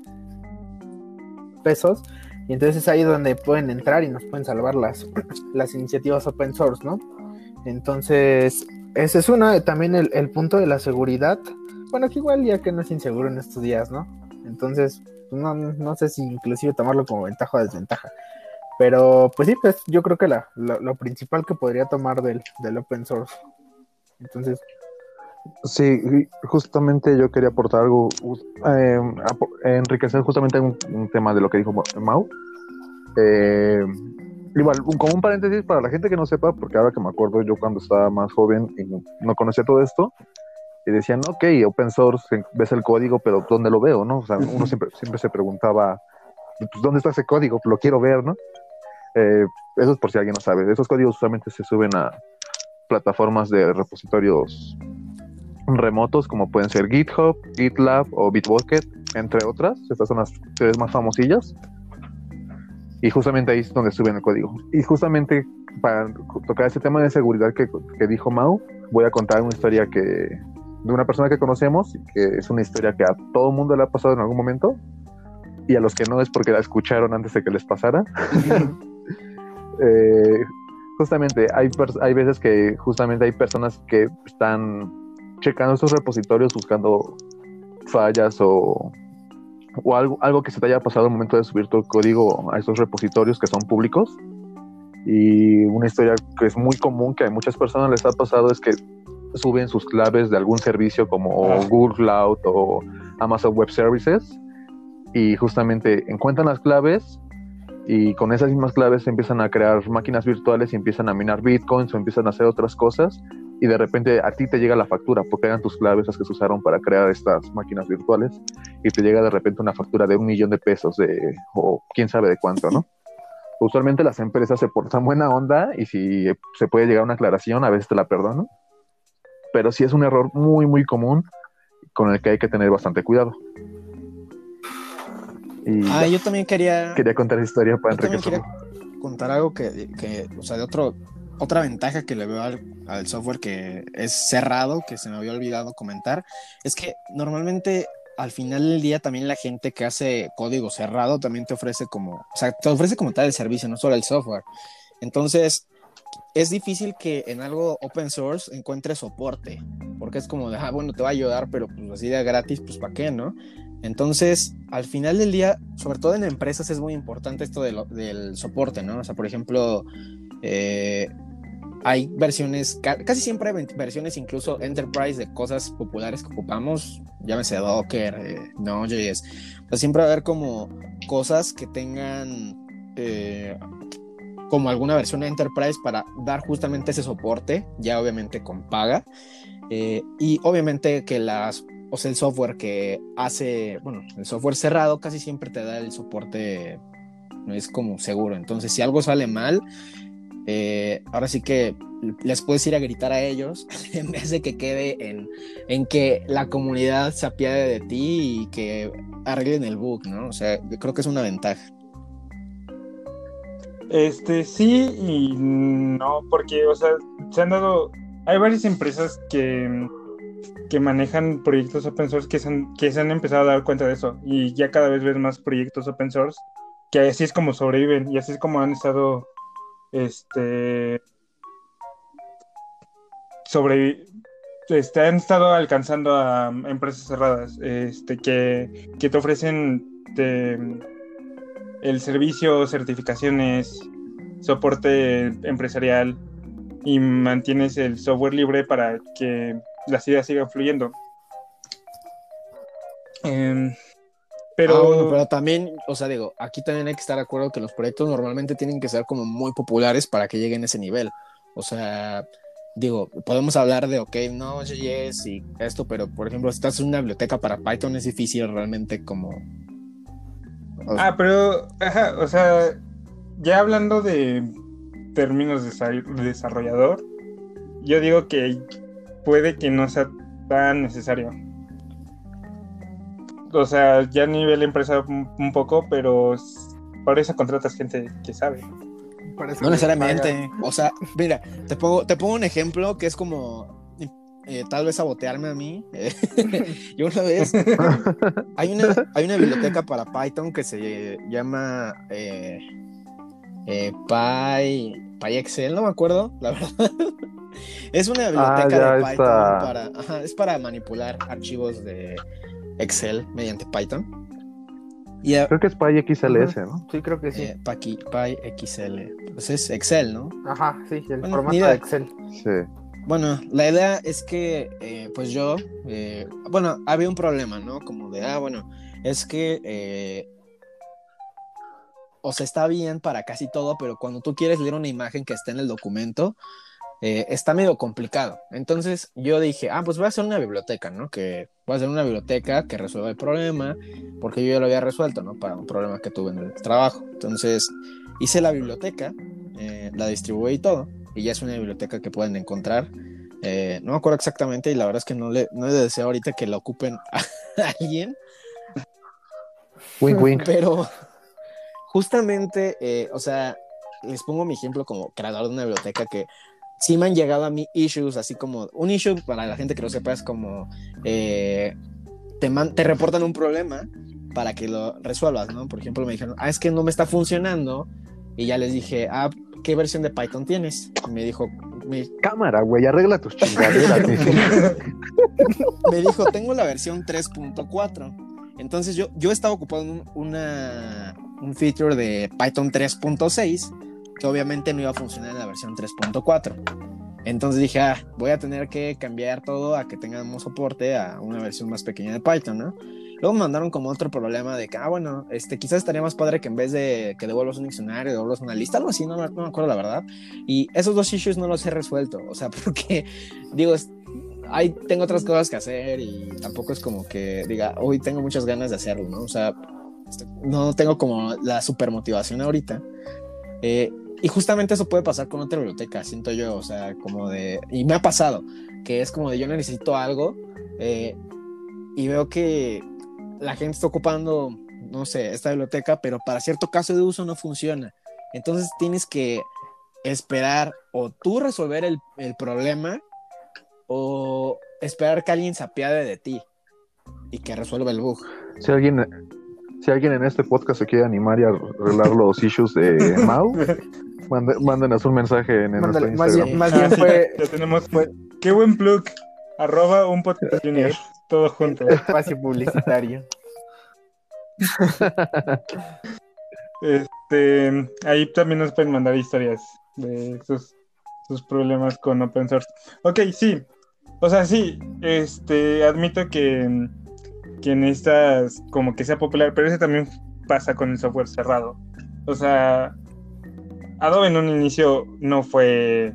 pesos. Y entonces es ahí donde pueden entrar y nos pueden salvar las, las iniciativas open source, ¿no? Entonces, ese es uno, también el, el punto de la seguridad. Bueno, que igual ya que no es inseguro en estos días, ¿no? Entonces, no, no sé si inclusive tomarlo como ventaja o desventaja. Pero pues sí, pues yo creo que la, la- lo principal que podría tomar del, del open source. Entonces, Sí, justamente yo quería aportar algo, eh, enriquecer justamente un, un tema de lo que dijo Mau. Eh, igual, un, como un paréntesis para la gente que no sepa, porque ahora que me acuerdo, yo cuando estaba más joven y no conocía todo esto, y decían, ok, open source, ves el código, pero ¿dónde lo veo? ¿no? O sea, uno siempre, siempre se preguntaba, pues, ¿dónde está ese código? Lo quiero ver, ¿no? Eh, eso es por si alguien no sabe. Esos códigos usualmente se suben a plataformas de repositorios remotos como pueden ser GitHub, GitLab o Bitbucket, entre otras. Estas son las tres más famosillas. Y justamente ahí es donde suben el código. Y justamente para tocar ese tema de seguridad que, que dijo Mau, voy a contar una historia que de una persona que conocemos, que es una historia que a todo mundo le ha pasado en algún momento, y a los que no es porque la escucharon antes de que les pasara. Eh, justamente hay, hay veces que justamente hay personas que están checando esos repositorios buscando fallas o, o algo, algo que se te haya pasado al momento de subir tu código a esos repositorios que son públicos. Y una historia que es muy común, que a muchas personas les ha pasado, es que suben sus claves de algún servicio como Ah. Google Cloud o Amazon Web Services y justamente encuentran las claves y con esas mismas claves empiezan a crear máquinas virtuales y empiezan a minar bitcoins o empiezan a hacer otras cosas y de repente a ti te llega la factura porque eran tus claves las que se usaron para crear estas máquinas virtuales y te llega de repente una factura de un millón de pesos de o quién sabe de cuánto, ¿no? Usualmente las empresas se portan buena onda y si se puede llegar a una aclaración a veces te la perdono, pero sí es un error muy muy común con el que hay que tener bastante cuidado. Y Ah, yo también quería, quería contar esa historia para yo también enriquecerlo. quería contar algo que, que, o sea, de otro, otra ventaja que le veo al, al software que es cerrado, que se me había olvidado comentar, es que normalmente al final del día también la gente que hace código cerrado también te ofrece como, o sea, te ofrece como tal el servicio, no solo el software. Entonces, es difícil que en algo open source encuentres soporte, porque es como de, ah, bueno, te va a ayudar, pero pues así de gratis, pues ¿para qué, no? Entonces, al final del día, sobre todo en empresas, es muy importante esto de lo- del soporte, ¿no? O sea, por ejemplo, eh, hay versiones, ca- casi siempre hay versiones incluso enterprise de cosas populares que ocupamos, llámese Docker, eh, Node.js. O sea, siempre va a haber como cosas que tengan eh, como alguna versión enterprise para dar justamente ese soporte, ya obviamente con paga. Eh, y obviamente que las, o el software que hace, bueno, el software cerrado casi siempre te da el soporte, no es como seguro. Entonces, si algo sale mal, eh, ahora sí que les puedes ir a gritar a ellos en vez de que quede en, en que la comunidad se apiade de ti y que arreglen el bug, ¿no? O sea, creo que es una ventaja. Este, sí y no, porque, o sea, se han dado, hay varias empresas que, que manejan proyectos open source que se, han, que se han empezado a dar cuenta de eso y ya cada vez ves más proyectos open source que así es como sobreviven y así es como han estado, este, sobre, este, han estado alcanzando a empresas cerradas, este, que, que te ofrecen el servicio, certificaciones, soporte empresarial y mantienes el software libre para que las ideas sigan fluyendo. Em, pero, Ah, pero también, o sea, digo, aquí también hay que estar de acuerdo que los proyectos normalmente tienen que ser como muy populares para que lleguen a ese nivel. O sea, digo, podemos hablar de, ok, no, JS y esto, pero por ejemplo, si estás en una biblioteca para Python es difícil realmente como... ah, pero, ajá, o sea, ya hablando de términos de desa- de desarrollador, yo digo que puede que no sea tan necesario. O sea, ya a nivel empresa un, poco, pero para eso contratas gente que sabe. Para eso No necesariamente. O sea, mira, te pongo, te pongo un ejemplo que es como eh, tal vez sabotearme a mí. eh, yo una vez, hay una, hay una biblioteca para Python que se llama eh, eh, Py, PyExcel, no me acuerdo, la verdad. Es una biblioteca ya, de Python para, ajá, es para manipular archivos de Excel mediante Python. Y a- Creo que es PyXLS, ¿no? Sí, creo que sí. eh, PyXL, pues es Excel, ¿no? Ajá, sí, el Bueno, formato de Excel. Sí. Bueno, la idea es que, eh, pues yo, eh, bueno, había un problema, ¿no? Como de, ah, bueno, es que, eh, o sea, está bien para casi todo, pero cuando tú quieres leer una imagen que está en el documento, eh, está medio complicado. Entonces yo dije, ah, pues voy a hacer una biblioteca, ¿no? Que voy a hacer una biblioteca que resuelva el problema, porque yo ya lo había resuelto, ¿no? Para un problema que tuve en el trabajo. Entonces hice la biblioteca, la distribuí y todo, y ya es una biblioteca que pueden encontrar. Eh, no me acuerdo exactamente y la verdad es que no le, no le deseo ahorita que la ocupen a alguien, Wink, wink. pero justamente, eh, o sea, les pongo mi ejemplo como creador de una biblioteca que sí me han llegado a mí issues, así como un issue para la gente que lo sepa es como eh, te, man- te reportan un problema para que lo resuelvas, ¿no? Por ejemplo, me dijeron, ah, es que no me está funcionando y ya les dije, ah, ¿qué versión de Python tienes? Y me dijo, me, Cámara, güey, arregla tus chingaderas. me dijo, tengo la versión 3.4. Entonces yo, yo estaba ocupado en un, una, un feature de Python 3.6 que obviamente no iba a funcionar en la versión 3.4. Entonces dije, ah, voy a tener que cambiar todo a que tengamos soporte a una versión más pequeña de Python, ¿no? Luego me mandaron como otro problema de que, ah, bueno, este, quizás estaría más padre que en vez de que devuelvas un diccionario, devuelvas una lista, algo así, no, no me acuerdo la verdad. Y esos dos issues no los he resuelto, o sea, porque, digo, hay, tengo otras cosas que hacer y tampoco es como que diga, hoy tengo muchas ganas de hacerlo, ¿no? O sea, este, no tengo como la super motivación ahorita. Eh, y justamente eso puede pasar con otra biblioteca, siento yo, o sea, como de, y me ha pasado, que es como de yo necesito algo eh, y veo que la gente está ocupando, no sé, esta biblioteca, pero para cierto caso de uso no funciona. Entonces tienes que esperar o tú resolver el, el problema o esperar que alguien se apiade de ti y que resuelva el bug. Si alguien, si alguien en este podcast se quiere animar y arreglar los issues de Mau, mándenos un mensaje en, nuestro Mándale, más Instagram. bien, más Ah, bien sí, fue ya tenemos. fue- Qué buen plug. Arroba un podcast junior. Todo junto. espacio publicitario. Este, ahí también nos pueden mandar historias de sus, sus problemas con open source. Ok, sí. O sea, sí, este, admito que, que necesitas como que sea popular, pero eso también pasa con el software cerrado. O sea, Adobe en un inicio no fue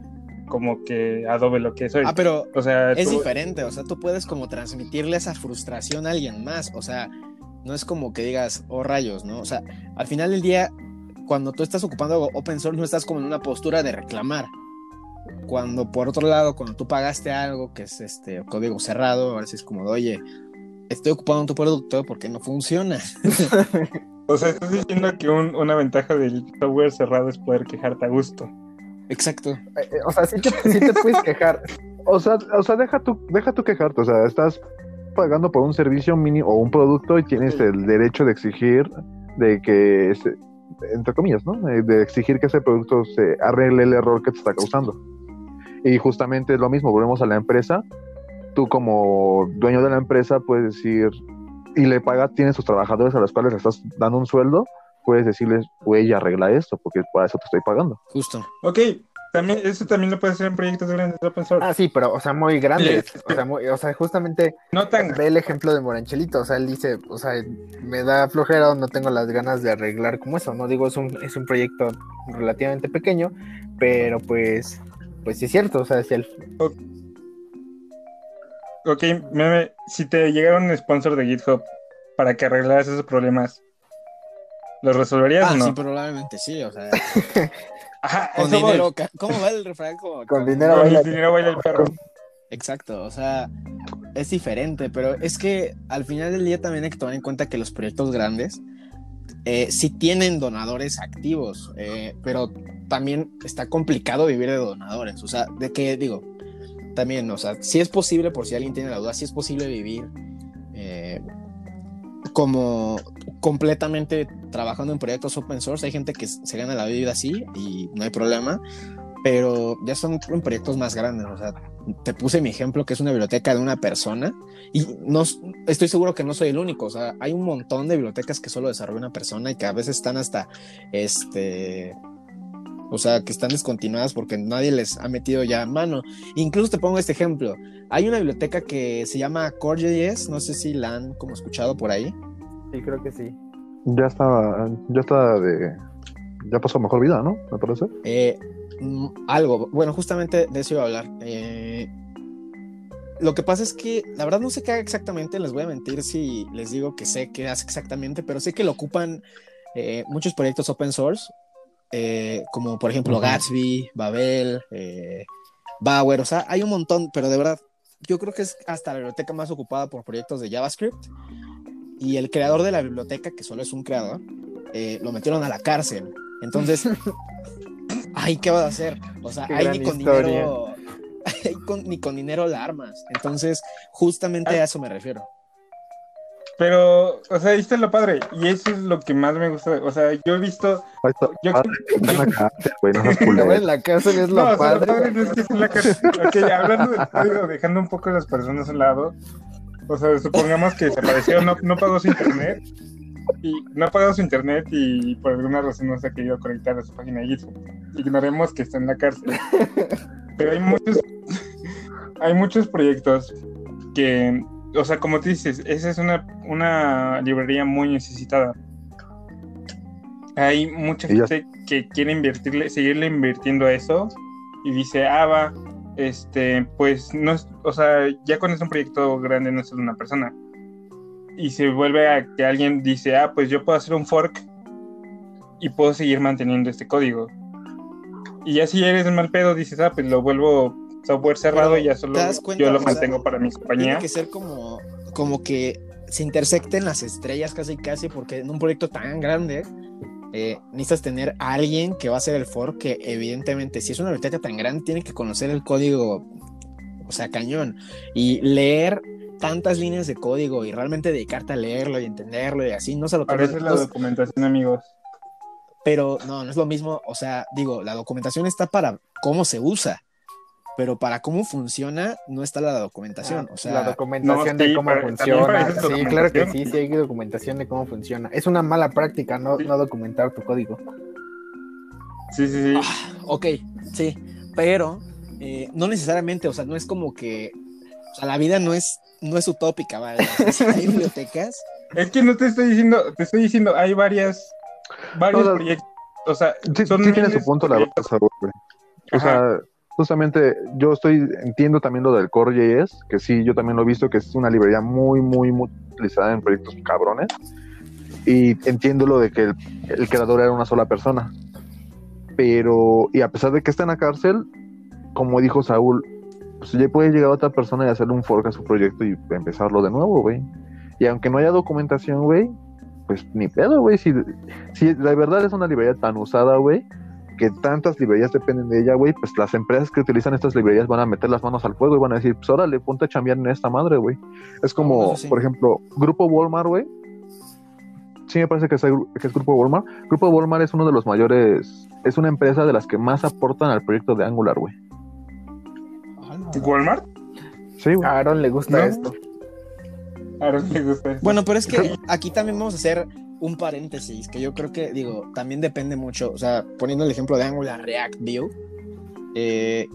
como que Adobe lo que es hoy. Ah, pero o sea, es tú- diferente, o sea, tú puedes como transmitirle esa frustración a alguien más, o sea, no es como que digas, oh rayos, ¿no? O sea, al final del día, cuando tú estás ocupando open source, no estás como en una postura de reclamar. Cuando por otro lado, cuando tú pagaste algo que es este código cerrado, ahora sí es como, de, oye, estoy ocupando tu producto porque no funciona. O sea, estás diciendo que un- una ventaja del software cerrado es poder quejarte a gusto. Exacto. Eh, eh, O sea, sí te, sí te puedes quejar. O sea, o sea deja, tu, deja tu quejarte. O sea, estás pagando por un servicio mínimo o un producto y tienes el derecho de exigir de que, se- entre comillas, ¿no? De, de exigir que ese producto se arregle el error que te está causando. Y justamente es lo mismo, volvemos a la empresa. Tú como dueño de la empresa puedes decir, y le pagas, tienes tus trabajadores a los cuales le estás dando un sueldo, puedes decirles, güey, arregla esto, porque para eso te estoy pagando. Justo. Ok, también, eso también lo puedes hacer en proyectos grandes de open source. Ah, sí, pero, o sea, muy grandes. O sea, muy- o sea, justamente No tan ve el ejemplo de Moranchelito. O sea, él dice, o sea, me da flojera o no tengo las ganas de arreglar como eso. No digo, es un, es un proyecto relativamente pequeño, pero pues, pues sí es cierto. O sea, si el, Ok, meme, si te llegara un sponsor de GitHub para que arreglaras esos problemas, ¿los resolverías Ah, o no? sí, probablemente sí, o sea, Ajá, con voy. dinero, ca- ¿cómo va el refrán? Con dinero baila- el dinero baila el perro. Exacto, o sea, es diferente, pero es que al final del día también hay que tomar en cuenta que los proyectos grandes eh, sí tienen donadores activos, eh, pero también está complicado vivir de donadores, o sea, de que digo, también, o sea, si es posible, por si alguien tiene la duda, si es posible vivir eh, como completamente trabajando en proyectos open source. Hay gente que se gana la vida así y no hay problema, pero ya son proyectos más grandes. O sea, te puse mi ejemplo que es una biblioteca de una persona y no estoy seguro que no soy el único. O sea, hay un montón de bibliotecas que solo desarrolla una persona y que a veces están hasta este o sea, que están descontinuadas porque nadie les ha metido ya mano. Incluso te pongo este ejemplo. Hay una biblioteca que se llama Core.js, no sé si la han como escuchado por ahí. Sí, creo que sí. Ya está, ya está de, ya pasó mejor vida, ¿no? Me parece. Eh, mm, algo, bueno, justamente de eso iba a hablar. Eh, lo que pasa es que la verdad no sé qué haga exactamente, les voy a mentir si les digo que sé qué hace exactamente, pero sé que lo ocupan eh, muchos proyectos open source como por ejemplo Gatsby, Babel, Bauer, o sea, hay un montón, pero de verdad, yo creo que es hasta la biblioteca más ocupada por proyectos de JavaScript. Y el creador de la biblioteca, que solo es un creador, eh, lo metieron a la cárcel. Entonces, ay, ¿qué vas a hacer? O sea, ahí ni con dinero, ni con dinero la armas. Entonces, justamente a eso me refiero. Pero, o sea, esto es lo padre. Y eso es lo que más me gusta. O sea, yo he visto. Yo, en la cárcel, güey, no en la cárcel es lo no, padre. O sea, lo padre no es que esté en la cárcel. ok, hablando del código, dejando un poco a las personas a un lado. O sea, supongamos que desapareció, no, no pagó su internet. Y no ha pagado su internet y por alguna razón no se ha querido conectar a su página de GitHub. Ignoremos que está en la cárcel. Pero hay muchos. hay muchos proyectos que o sea, como tú dices, esa es una, una librería muy necesitada. Hay mucha gente que quiere invertirle, seguirle invirtiendo a eso y dice, ah, va, este, pues no es, o sea, ya cuando es un proyecto grande no es solo una persona. Y se vuelve a que alguien dice, ah, pues yo puedo hacer un fork y puedo seguir manteniendo este código. Y ya si eres mal pedo, dices, ah, pues lo vuelvo software cerrado y ya solo yo lo mantengo para mi compañía. Tiene que ser como, como que se intersecten las estrellas casi casi, porque en un proyecto tan grande eh, necesitas tener a alguien que va a hacer el fork, que evidentemente si es una biblioteca tan grande tiene que conocer el código, o sea, cañón, y leer tantas líneas de código y realmente dedicarte a leerlo y entenderlo y así, no se lo Parece la documentación, amigos. Pero no, no es lo mismo, o sea, digo, la documentación está para cómo se usa pero para cómo funciona no está la documentación. o sea, la documentación de cómo funciona. Sí, claro que sí, sí hay documentación de cómo funciona. Es una mala práctica no, no documentar tu código. Sí, sí, sí. Ah, ok, sí, pero eh, no necesariamente, o sea, no es como que, o sea, la vida no es, no es utópica, ¿vale? hay bibliotecas. Es que no te estoy diciendo, te estoy diciendo, hay varias, varios proyectos, o sea, sí, sí tiene su punto la verdad, O sea, justamente yo estoy, entiendo también lo del Core.js, que sí, yo también lo he visto, que es una librería muy, muy, muy utilizada en proyectos cabrones. Y entiendo lo de que el, creador era una sola persona. Pero, y a pesar de que está en la cárcel, como dijo Saúl, pues ya puede llegar otra persona y hacerle un fork a su proyecto y empezarlo de nuevo, güey. Y aunque no haya documentación, güey, pues ni pedo, güey. Si, si la verdad es una librería tan usada, güey, que tantas librerías dependen de ella, güey, pues las empresas que utilizan estas librerías van a meter las manos al fuego y van a decir, pues órale, ponte a chambear en esta madre, güey. Es como, por ejemplo, Grupo Walmart, güey. Sí, me parece que es, que es Grupo Walmart. Grupo Walmart es uno de los mayores, es una empresa de las que más aportan al proyecto de Angular, güey. ¿Walmart? Sí, güey. A Aaron le gusta esto. A Aaron le gusta esto. Bueno, pero es que aquí también vamos a hacer un paréntesis que yo creo que, digo, también depende mucho, o sea, poniendo el ejemplo de Angular React View, eh,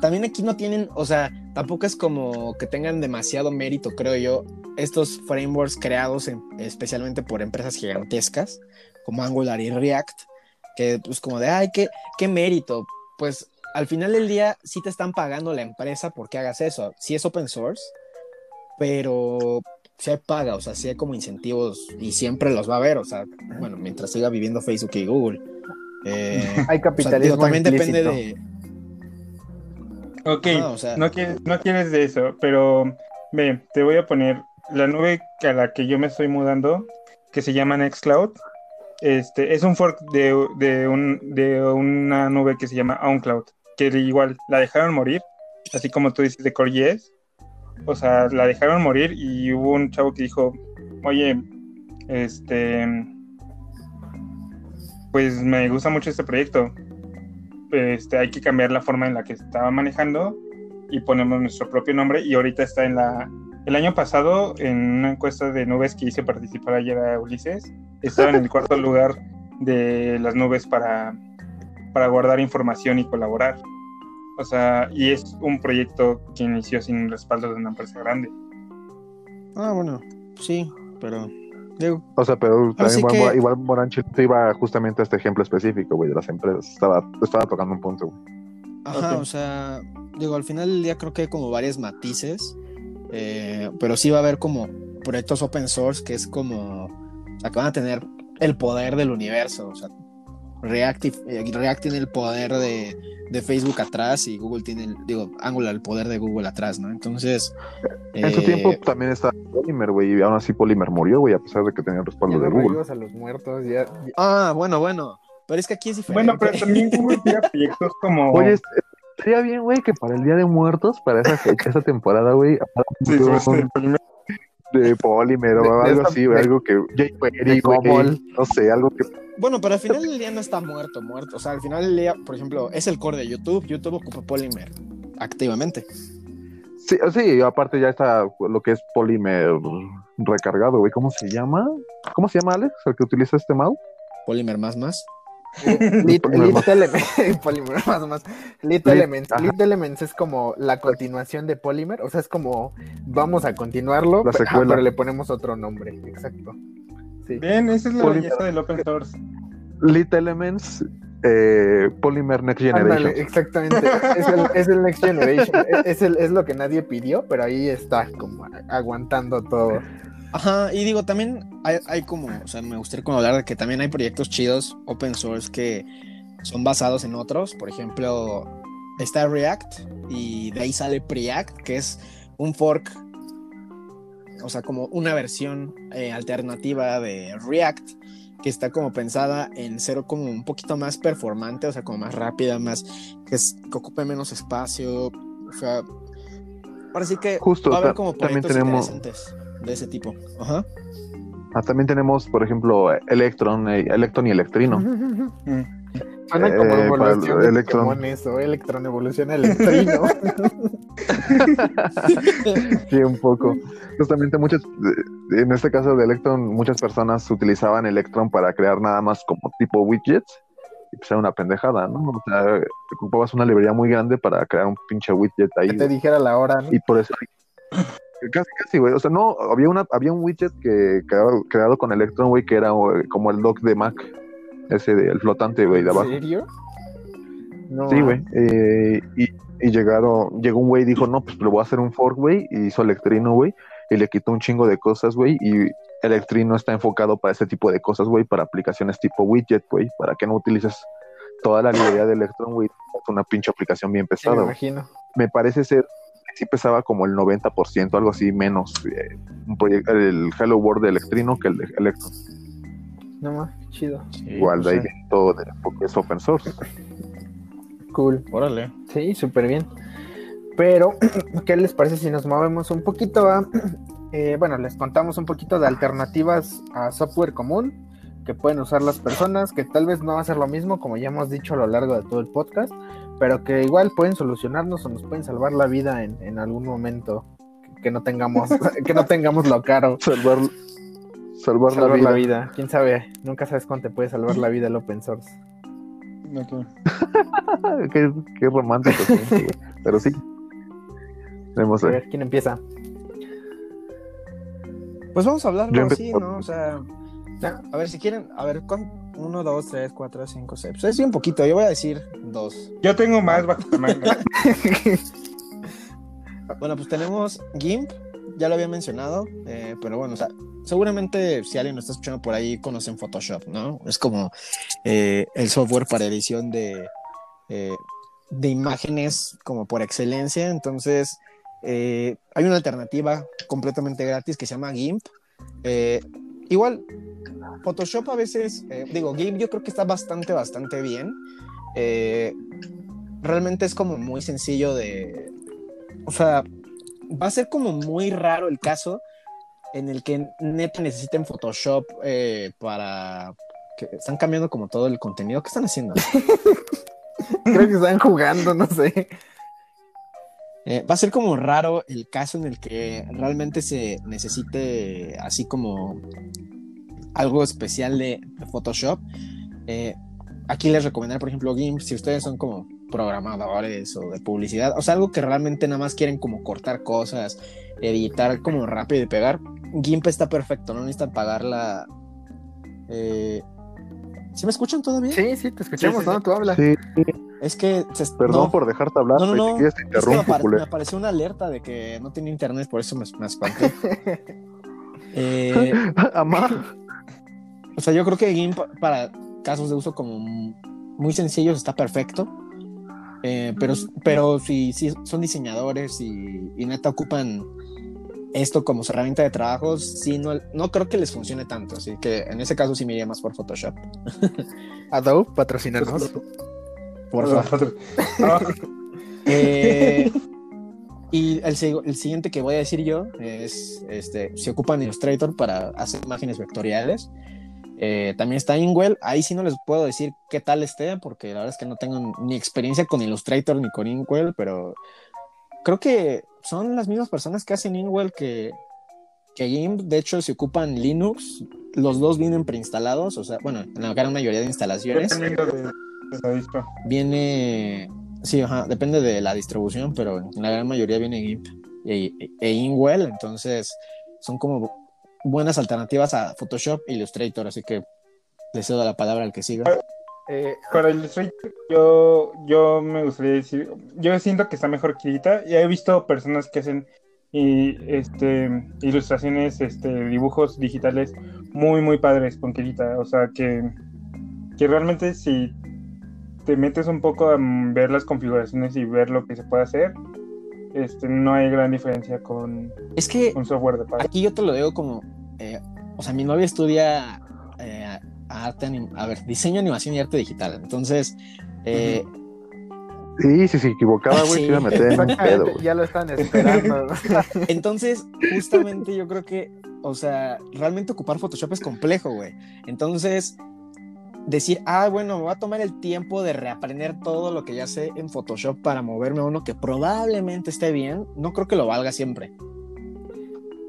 también aquí no tienen, o sea, tampoco es como que tengan demasiado mérito, creo yo, estos frameworks creados especialmente por empresas gigantescas como Angular y React, que pues como de, ay, qué, qué mérito, pues al final del día sí te están pagando la empresa porque hagas eso, sí es open source, pero se paga, o sea, sí hay como incentivos y siempre los va a haber, o sea, bueno, mientras siga viviendo Facebook y Google. Eh, hay capitalismo. también depende de. Ok, no, quieres, no quieres de eso, pero ve, te voy a poner la nube a la que yo me estoy mudando, que se llama Nextcloud. Este, es un fork de, de, un, de una nube que se llama OnCloud, que igual la dejaron morir así como tú dices de Core.js, o sea, la dejaron morir y hubo un chavo que dijo, oye, este, pues me gusta mucho este proyecto, este, hay que cambiar la forma en la que estaba manejando y ponemos nuestro propio nombre y ahorita está en la... El año pasado, en una encuesta de nubes que hice participar ayer a Ulises, estaba en el cuarto lugar de las nubes para, para guardar información y colaborar. O sea, y es un proyecto que inició sin el respaldo de una empresa grande. Ah, bueno, sí, pero o sea, pero también que... igual, igual Moranchito iba justamente a este ejemplo específico, güey, de las empresas. Estaba, estaba tocando un punto, güey. Ajá, o sea, digo, al final del día creo que hay como varios matices, eh, pero sí va a haber como proyectos open source que es como, o sea, que van a tener el poder del universo, o sea, React, eh, React tiene el poder de, de, Facebook atrás y Google tiene, el, digo, Angular el poder de Google atrás, ¿no? Entonces... En su tiempo también está Polymer, güey, y aún así Polymer murió, güey, a pesar de que tenía el respaldo ya de no Google. a los muertos, ya, ya... Ah, bueno, bueno, pero es que aquí es diferente. Bueno, pero también Google tiene proyectos como... Oye, estaría bien, güey, que para el Día de Muertos, para esa esa temporada, güey, sí, sí, de Polymer o algo así, güey, de- algo que no sé, algo que Bueno, pero al final del día no está muerto, muerto. O sea, al final del día, por ejemplo, es el core de YouTube. YouTube ocupa Polymer activamente. Sí, sí, aparte ya está lo que es Polymer recargado, güey. ¿Cómo se llama? ¿Cómo se llama, Alex? El que utiliza este mouse. Polymer más más. Lit, Polymer Lit más. Element- Polymer más o más. Lit, Lit, Elements. ajá. Lit Elements es como la continuación de Polymer. O sea, es como vamos a continuarlo, ah, pero le ponemos otro nombre. Exacto. Sí. Bien, esa es la Polymer. belleza del open source. Lit Elements, eh, Polymer Next Generation. Ándale, exactamente. Es el, es el Next Generation. Es, es el- es lo que nadie pidió, pero ahí está, como aguantando todo. Ajá, y digo, también hay, hay como, o sea, me gustaría como hablar de que también hay proyectos chidos open source que son basados en otros. Por ejemplo, está React y de ahí sale Preact, que es un fork, o sea, como una versión eh, alternativa de React que está como pensada en ser como un poquito más performante, o sea, como más rápida, más que, es- que ocupe menos espacio, o sea, ahora sí que Justo, va a haber como también proyectos tenemos- interesantes de ese tipo. Ajá. Ah, también tenemos, por ejemplo, Electron, eh, Electron y Electrino. Mm. Suena como Eh, evolución de Electron. Eso, Electron evoluciona Electrino. Sí, un poco. Justamente muchas, eh, en este caso de Electron, muchas personas utilizaban Electron para crear nada más como tipo widgets. Y pues era una pendejada, ¿no? O sea, ocupabas una librería muy grande para crear un pinche widget ahí. que te dijera la hora, ¿no? Y por eso. Casi, casi, güey. O sea, no, había, una, había un widget que creado, creado con Electron, güey, que era güey, como el dock de Mac. Ese, de, el flotante, güey, de ¿En abajo. serio? No, Sí, güey. Eh, y, y llegaron, llegó un güey y dijo, no, pues le voy a hacer un fork, güey. Y hizo Electrino, güey. Y le quitó un chingo de cosas, güey. Y Electrino está enfocado para ese tipo de cosas, güey. Para aplicaciones tipo widget, güey. Para que no utilices toda la librería de Electron, güey. Es una pinche aplicación bien me pesada, güey. imagino. Me parece ser sí pesaba como el 90%, algo así, menos eh, un proyecto, el Hello World de Electrino que el de Electron. No más, chido. Igual de ahí pues, todo de, porque es open source. Cool. Órale. Sí, súper bien. Pero, ¿qué les parece si nos movemos un poquito a... eh, bueno, les contamos un poquito de alternativas a software común que pueden usar las personas, que tal vez no va a ser lo mismo, como ya hemos dicho a lo largo de todo el podcast, pero que igual pueden solucionarnos o nos pueden salvar la vida en, en algún momento que no tengamos que no tengamos lo caro salvar salvar, salvar la, vida. la, vida. quién sabe nunca sabes cuándo te puede salvar la vida el open source okay. qué, qué, romántico pero sí Vemos a ver quién empieza pues vamos a hablarlo así no o sea a ver si quieren a ver ¿cuánto? 1, 2, 3, 4, 5, 6. Pues es un poquito, yo voy a decir 2. Yo tengo más bueno, pues tenemos GIMP, ya lo había mencionado, eh, pero bueno, o sea, seguramente si alguien lo está escuchando por ahí, conocen Photoshop, ¿no? Es como eh, el software para edición de, eh, de imágenes como por excelencia. Entonces, hay una alternativa completamente gratis que se llama GIMP. Igual, Photoshop a veces, eh, digo, GIMP yo creo que está bastante, bastante bien. Eh, realmente es como muy sencillo de, o sea, va a ser como muy raro el caso en el que neta necesiten Photoshop eh, para que están cambiando como todo el contenido. ¿Qué están haciendo? Creo que están jugando, no sé. Eh, va a ser como raro el caso en el que realmente se necesite así como algo especial de, de Photoshop. Eh, aquí les recomendaré, por ejemplo, GIMP, si ustedes son como programadores o de publicidad, o sea, algo que realmente nada más quieren como cortar cosas, editar como rápido y pegar, GIMP está perfecto, no necesitan pagarla. Eh... ¿Sí me escuchan todavía? Sí, sí, te escuchamos, Sí, sí, ¿no? sí. Tú hablas. Sí, Es que... se- perdón no, por dejarte hablar, No, no, no. si quieres te es que me, interrumpo, apare- me apareció una alerta de que no tenía internet, por eso me, me espanté. Eh, Amá. O sea, yo creo que GIMP para casos de uso como muy sencillos está perfecto. Eh, pero, pero si, si son diseñadores y, y neta ocupan esto como su herramienta de trabajo, sí, no, no creo que les funcione tanto. Así que en ese caso sí me iría más por Photoshop. Adobe, patrocínanos. Por favor. No, Eh, y el, siguiente que voy a decir yo es, este, si ocupan Illustrator para hacer imágenes vectoriales. Eh, también está Inkwell. Ahí sí no les puedo decir qué tal esté, porque la verdad es que no tengo ni experiencia con Illustrator ni con Inkwell, pero creo que son las mismas personas que hacen Inkwell que, que GIMP. De hecho, si ocupan Linux, los dos vienen preinstalados, o sea, bueno, en la gran mayoría de instalaciones viene, sí, ajá, depende de la distribución, pero en la gran mayoría viene GIMP e, e Inkwell, entonces son como buenas alternativas a Photoshop e Illustrator, así que le cedo la palabra al que siga. Eh, Para Illustrator, yo, yo me gustaría decir, yo siento que está mejor Kirita. Ya he visto personas que hacen y, este, ilustraciones, este, dibujos digitales muy, muy padres con Kirita. O sea, que, que realmente si te metes un poco a ver las configuraciones y ver lo que se puede hacer, este, no hay gran diferencia con Es que un software de pago. aquí yo te lo digo como, eh, o sea, mi novia estudia eh, arte, a ver, diseño, animación y arte digital, entonces, eh, Sí, si se equivocaba, güey, Sí. se iba a meter en un pedo, exactamente, güey. ya lo están esperando. Entonces, justamente yo creo que, o sea, realmente ocupar Photoshop es complejo, güey. Entonces, decir, ah, bueno, me voy a tomar el tiempo de reaprender todo lo que ya sé en Photoshop para moverme a uno que probablemente esté bien, no creo que lo valga siempre.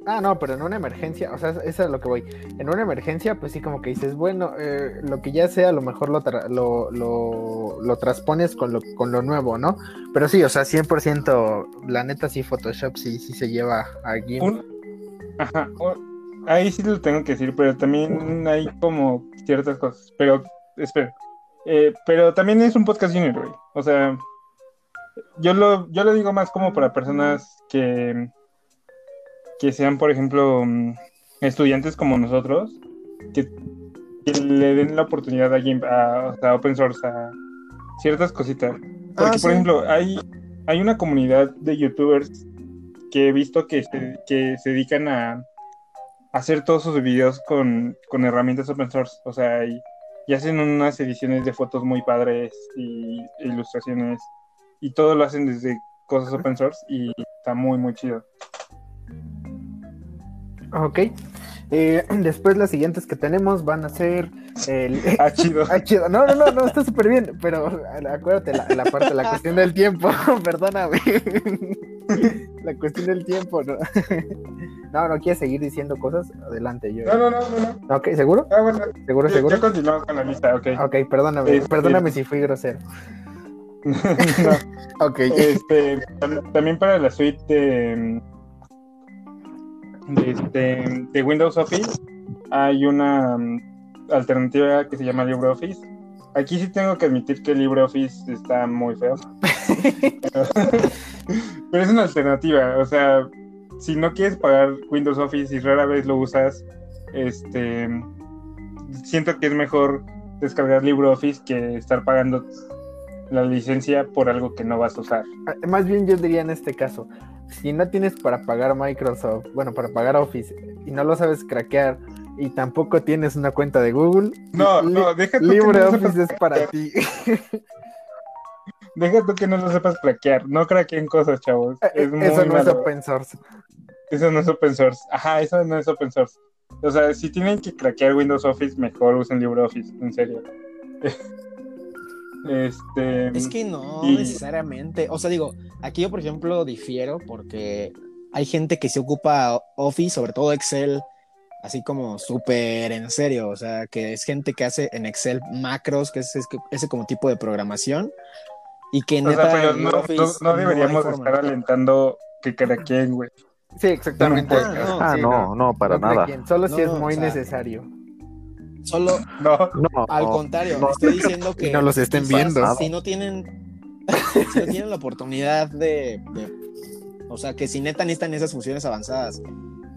Ah, no, pero en una emergencia, o sea, eso es a lo que voy. En una emergencia, pues sí, como que dices, bueno, eh, lo que ya sea, a lo mejor lo, tra- lo, lo, lo transpones con lo, con lo nuevo, ¿no? Pero sí, o sea, 100%, la neta sí, Photoshop sí, sí se lleva a GIMP. Un- Ajá, o- ahí sí lo tengo que decir, pero también hay como ciertas cosas. Pero, espera. Eh, pero también es un podcast junior, güey. O sea, yo lo, yo lo digo más como para personas que, que sean, por ejemplo, mm, estudiantes como nosotros, que, que le den la oportunidad a, a, sea, open source, a ciertas cositas. Porque, Ah, sí. por ejemplo, hay, hay una comunidad de youtubers que he visto que se, que se dedican a hacer todos sus videos con, con herramientas open source. O sea, y, y hacen unas ediciones de fotos muy padres y e ilustraciones. Y todo lo hacen desde cosas open source y está muy, muy chido. Ok. Eh, después las siguientes que tenemos van a ser el... Ah, chido. Ah, chido. No, no, no, no, está súper bien, pero acuérdate la, la parte, la cuestión del tiempo, perdóname. La cuestión del tiempo, ¿no? No, no quieres seguir diciendo cosas, adelante. Yo... No, no, no, no. no. Ok, ¿seguro? Ah, bueno, ¿Seguro, ya, seguro? ya continuamos con la lista, ok. Ok, perdóname, perdóname si fui grosero. No. Ok. Este, tam- también para la suite de, de, este, de Windows Office hay una mm, alternativa que se llama LibreOffice. Aquí sí tengo que admitir que LibreOffice está muy feo. pero, pero es una alternativa. O sea, si no quieres pagar Windows Office y rara vez lo usas, este siento que es mejor descargar LibreOffice que estar pagando la licencia por algo que no vas a usar. Ah, Más bien yo diría en este caso, si no tienes para pagar Microsoft, bueno, para pagar Office y no lo sabes craquear y tampoco tienes una cuenta de Google, No, no, deja tú que no LibreOffice sepas es para ti. Deja tú que no lo sepas craquear. No craqueen cosas, chavos. Es muy Eh, Eso no es open source. Eso no es open source. Ajá, eso no es open source. O sea, si tienen que craquear Windows Office, mejor usen LibreOffice, en serio. Este. Es que no Y- necesariamente. O sea, digo, aquí yo, por ejemplo, difiero porque hay gente que se ocupa Office, sobre todo Excel, así como súper en serio. O sea, que es gente que hace en Excel macros, que es, es- ese como tipo de programación. Y que O neta, sea, pero no, no- no deberíamos forma. estar alentando que craqueen, güey. Sí, exactamente. Ah, no. Ah, Sí, no, no, para No nada. Solo si No, es muy o sea, necesario. Solo No, No, al no. contrario, no. estoy diciendo que. No los estén si- viendo. Si no tienen. si no tienen la oportunidad de, de- O sea, que si neta necesitan esas funciones avanzadas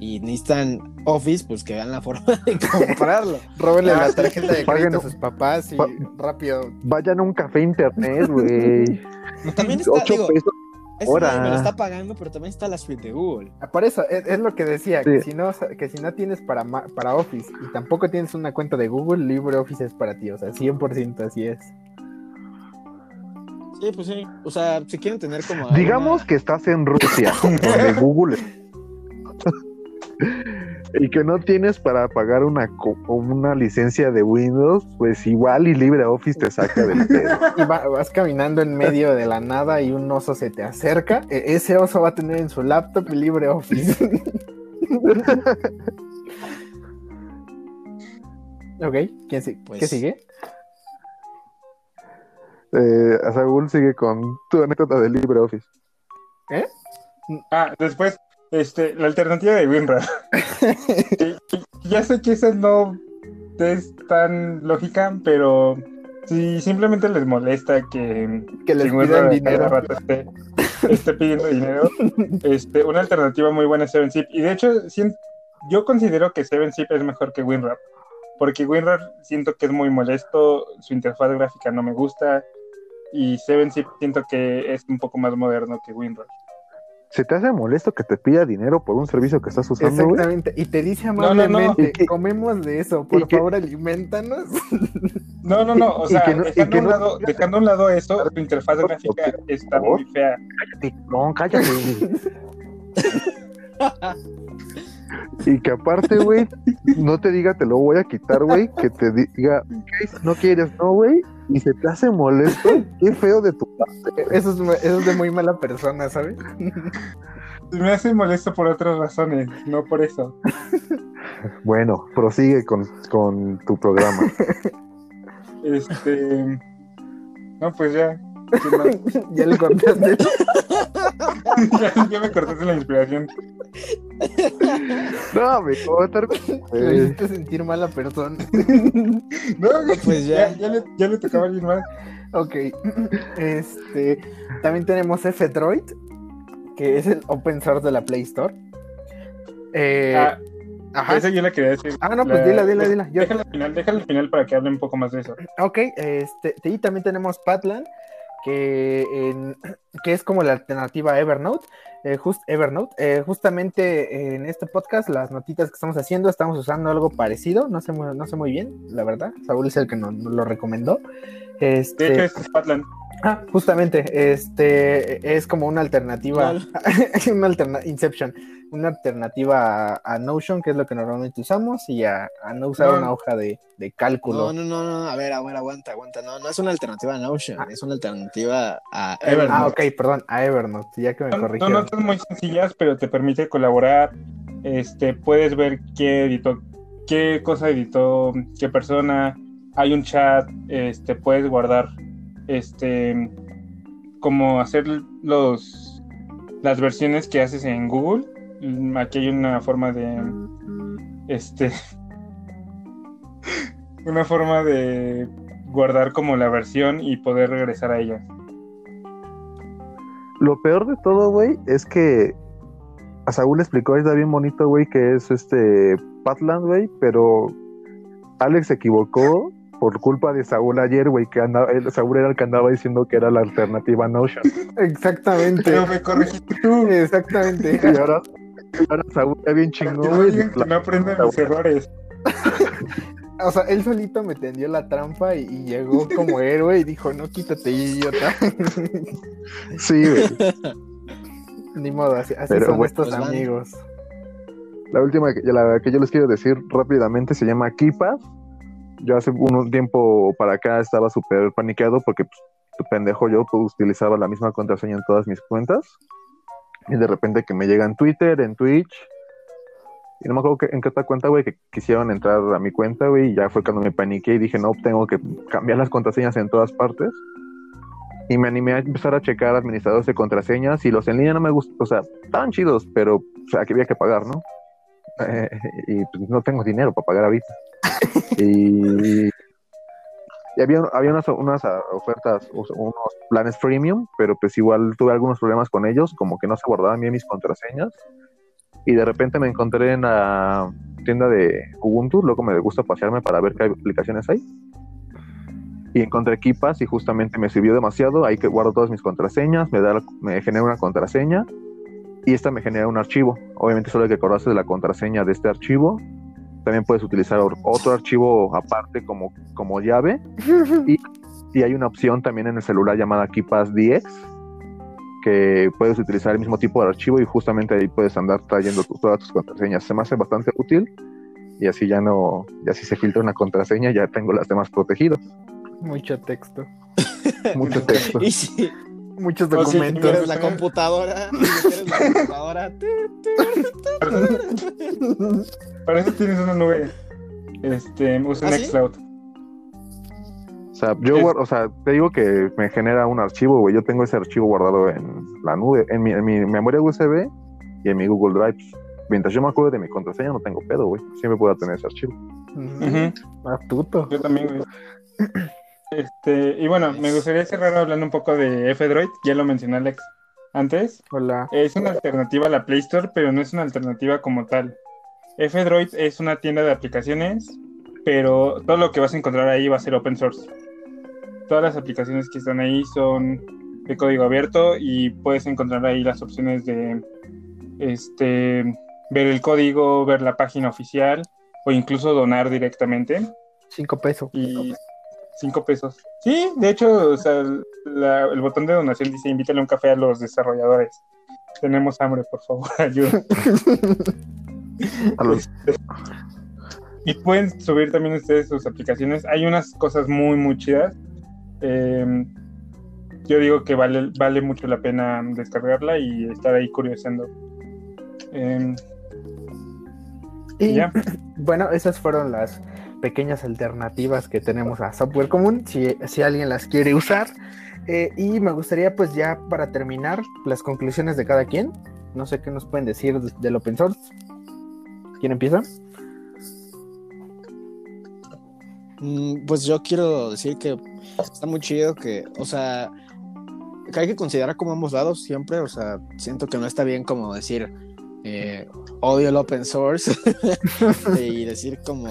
y necesitan Office, pues que vean la forma de comprarlo. Róbenle la tarjeta de crédito a sus papás y rápido. Vayan a un café internet, güey. También está, Ocho digo, pesos. hora. me lo está pagando, pero también está la suite de Google. Ah, Por eso, es, es lo que decía, que, si no, que si no tienes para, para Office y tampoco tienes una cuenta de Google, LibreOffice es para ti, o sea, 100% así es. Sí, pues sí. O sea, si quieren tener como. Digamos alguna- que estás en Rusia, donde Google. Y que no tienes para pagar una, una licencia de Windows, pues igual y LibreOffice te saca del pedo. Y va- vas caminando en medio de la nada y un oso se te acerca, e- ese oso va a tener en su laptop LibreOffice. ok, ¿quién si- Pues- ¿qué sigue? Eh, a Saúl sigue con tu anécdota de LibreOffice. Ah, después, este, la alternativa de WinRAR. Ya sé que esa no es tan lógica, pero si simplemente les molesta que, Que les pidan dinero. rato esté, esté pidiendo dinero, este, una alternativa muy buena es 7zip. Y de hecho, yo considero que 7zip es mejor que WinRAR. Porque WinRAR siento que es muy molesto, su interfaz gráfica no me gusta. Y 7zip siento que es un poco más moderno que WinRAR. ¿Se te hace molesto que te pida dinero por un servicio que estás usando, güey? Exactamente, y te dice no, no. amablemente, Y que- comemos de eso, por que- favor alimentanos. No, no, no, o sea, que no- dejando, que un no- lado, dejando a un lado eso, su interfaz gráfica está muy fea. No, cállate. y que aparte, güey, no te diga te lo voy a quitar, güey, que te diga, "Ok, no quieres, no, güey, y se te hace molesto, qué feo de tu parte. Eso es, eso es de muy mala persona, ¿sabes? Me hace molesto por otras razones, no por eso. Bueno, prosigue con, con tu programa. Este. No, pues ya. Ya le contaste. ya, ya me cortaste la inspiración. No, me cortar. Lo hiciste sentir mala persona. No, Pues ya. ya. Ya, le, ya le tocaba a alguien más. ok. Este. También tenemos F-Droid, que es el open source de la Play Store. Eh, Ah, ajá. esa yo la quería decir. Ah, no, pues La- dila, dila, dila. Yo- Déjala al final, déjala al final para que hable un poco más de eso. Ok, este, y también tenemos Patlan, que, en- que es como la alternativa a Evernote. eh, just, Evernote. Eh, justamente en este podcast, las notitas que estamos haciendo, estamos usando algo parecido. No sé, muy- no sé muy bien, la verdad. Saúl es el que nos, nos lo recomendó. De Este, hecho, este es Patland. Ah, justamente, este es como una alternativa, una alterna- Inception, una alternativa a, a Notion, que es lo que normalmente usamos, y a, a no usar No. una hoja de, de cálculo. No, no, no, no, a ver, a ver, aguanta, aguanta. No, no es una alternativa a Notion, Ah. es una alternativa a Evernote. Evernote. Ah, ok, perdón, a Evernote, ya que me Son, son corrigieron. notas muy sencillas, pero te permite colaborar. Este, puedes ver qué editó, qué cosa editó, qué persona. Hay un chat, este, puedes guardar, este, como hacer los las versiones que haces en Google. Mm, Aquí hay una forma de, este, una forma de guardar como la versión y poder regresar a ella. Lo peor de todo, güey, es que a Saúl le explicó, está bien bonito, güey, que es este Patland, güey, pero Alex se equivocó por culpa de Saúl ayer, güey, que andaba, él- Saúl era el que andaba diciendo que era la alternativa a Notion. Exactamente, Pero me corregiste tú. exactamente. Y ahora, ahora Saúl ya bien chingón, que no aprenden mis errores. o sea, él solito me tendió la trampa y, y llegó como héroe y dijo, no, quítate, idiota. Sí, güey. Ni modo, así, así Pero son bueno, estos pues amigos. La última que, la que yo les quiero decir rápidamente se llama Kipa. Yo hace un tiempo para acá estaba súper paniqueado porque, pues, pendejo yo, utilizaba la misma contraseña en todas mis cuentas. Y de repente que me llega en Twitter, en Twitch. Y no me acuerdo que- en qué otra cuenta, güey, que quisieron entrar a mi cuenta, güey. Y ya fue cuando me paniqué y dije, no, tengo que cambiar las contraseñas en todas partes. Y me animé a empezar a checar administradores de contraseñas. Y los en línea no me gustan, o sea, estaban chidos, pero o sea, que había que pagar, ¿no? Y pues, no tengo dinero para pagar ahorita. y, y había, había unas, unas ah, ofertas, unos planes premium, pero pues igual tuve algunos problemas con ellos, como que no se guardaban bien mis contraseñas. Y de repente me encontré en la tienda de Ubuntu, luego me gusta pasearme para ver qué aplicaciones hay. Y encontré Keepas y justamente me sirvió demasiado. Ahí que guardo todas mis contraseñas, me, da, me genera una contraseña y esta me genera un archivo. Obviamente solo hay que acordarse de la contraseña de este archivo. También puedes utilizar otro archivo aparte como, como llave. Y, y hay una opción también en el celular llamada KeePass DX que puedes utilizar el mismo tipo de archivo y justamente ahí puedes andar trayendo tu- todas tus contraseñas. Se me hace bastante útil y así ya no, ya si se filtra una contraseña ya tengo las demás protegidas. Mucho texto, Mucho texto. Y si muchos documentos. computadora, si quieres la computadora, Para eso tienes una nube. Este, usa ¿Ah, sí? Nextcloud. O sea, yo guardo- o sea, te digo que me genera un archivo, güey. Yo tengo ese archivo guardado en la nube, en mi, en mi memoria USB y en mi Google Drive. Mientras yo me acuerdo de mi contraseña, no tengo pedo, güey. Siempre puedo tener ese archivo. Ujú. Ujú. Astuto. Yo también, güey. Este, y bueno, me gustaría cerrar hablando un poco de F-Droid, ya lo mencioné Alex antes. Hola. Es una alternativa a la Play Store, pero no es una alternativa como tal. F-Droid es una tienda de aplicaciones, pero todo lo que vas a encontrar ahí va a ser open source. Todas las aplicaciones que están ahí son de código abierto y puedes encontrar ahí las opciones de este ver el código, ver la página oficial o incluso donar directamente Cinco pesos. y cinco pesos. Sí, de hecho, o sea, la- el botón de donación dice invítale un café a los desarrolladores. Tenemos hambre, por favor, ayuda. Los- Y pueden subir también ustedes sus aplicaciones. Hay unas cosas muy, muy chidas. Eh, yo digo que vale, vale mucho la pena descargarla y estar ahí curioseando. Eh, Y ya. bueno, esas fueron las pequeñas alternativas que tenemos a software común, si, si alguien las quiere usar. Eh, y me gustaría pues ya para terminar las conclusiones de cada quien. No sé qué nos pueden decir de- del open source. ¿Quién empieza? Mm, Pues yo quiero decir que está muy chido que, o sea, hay que considerar como ambos lados siempre, o sea, siento que no está bien como decir eh, odio el open source y decir como,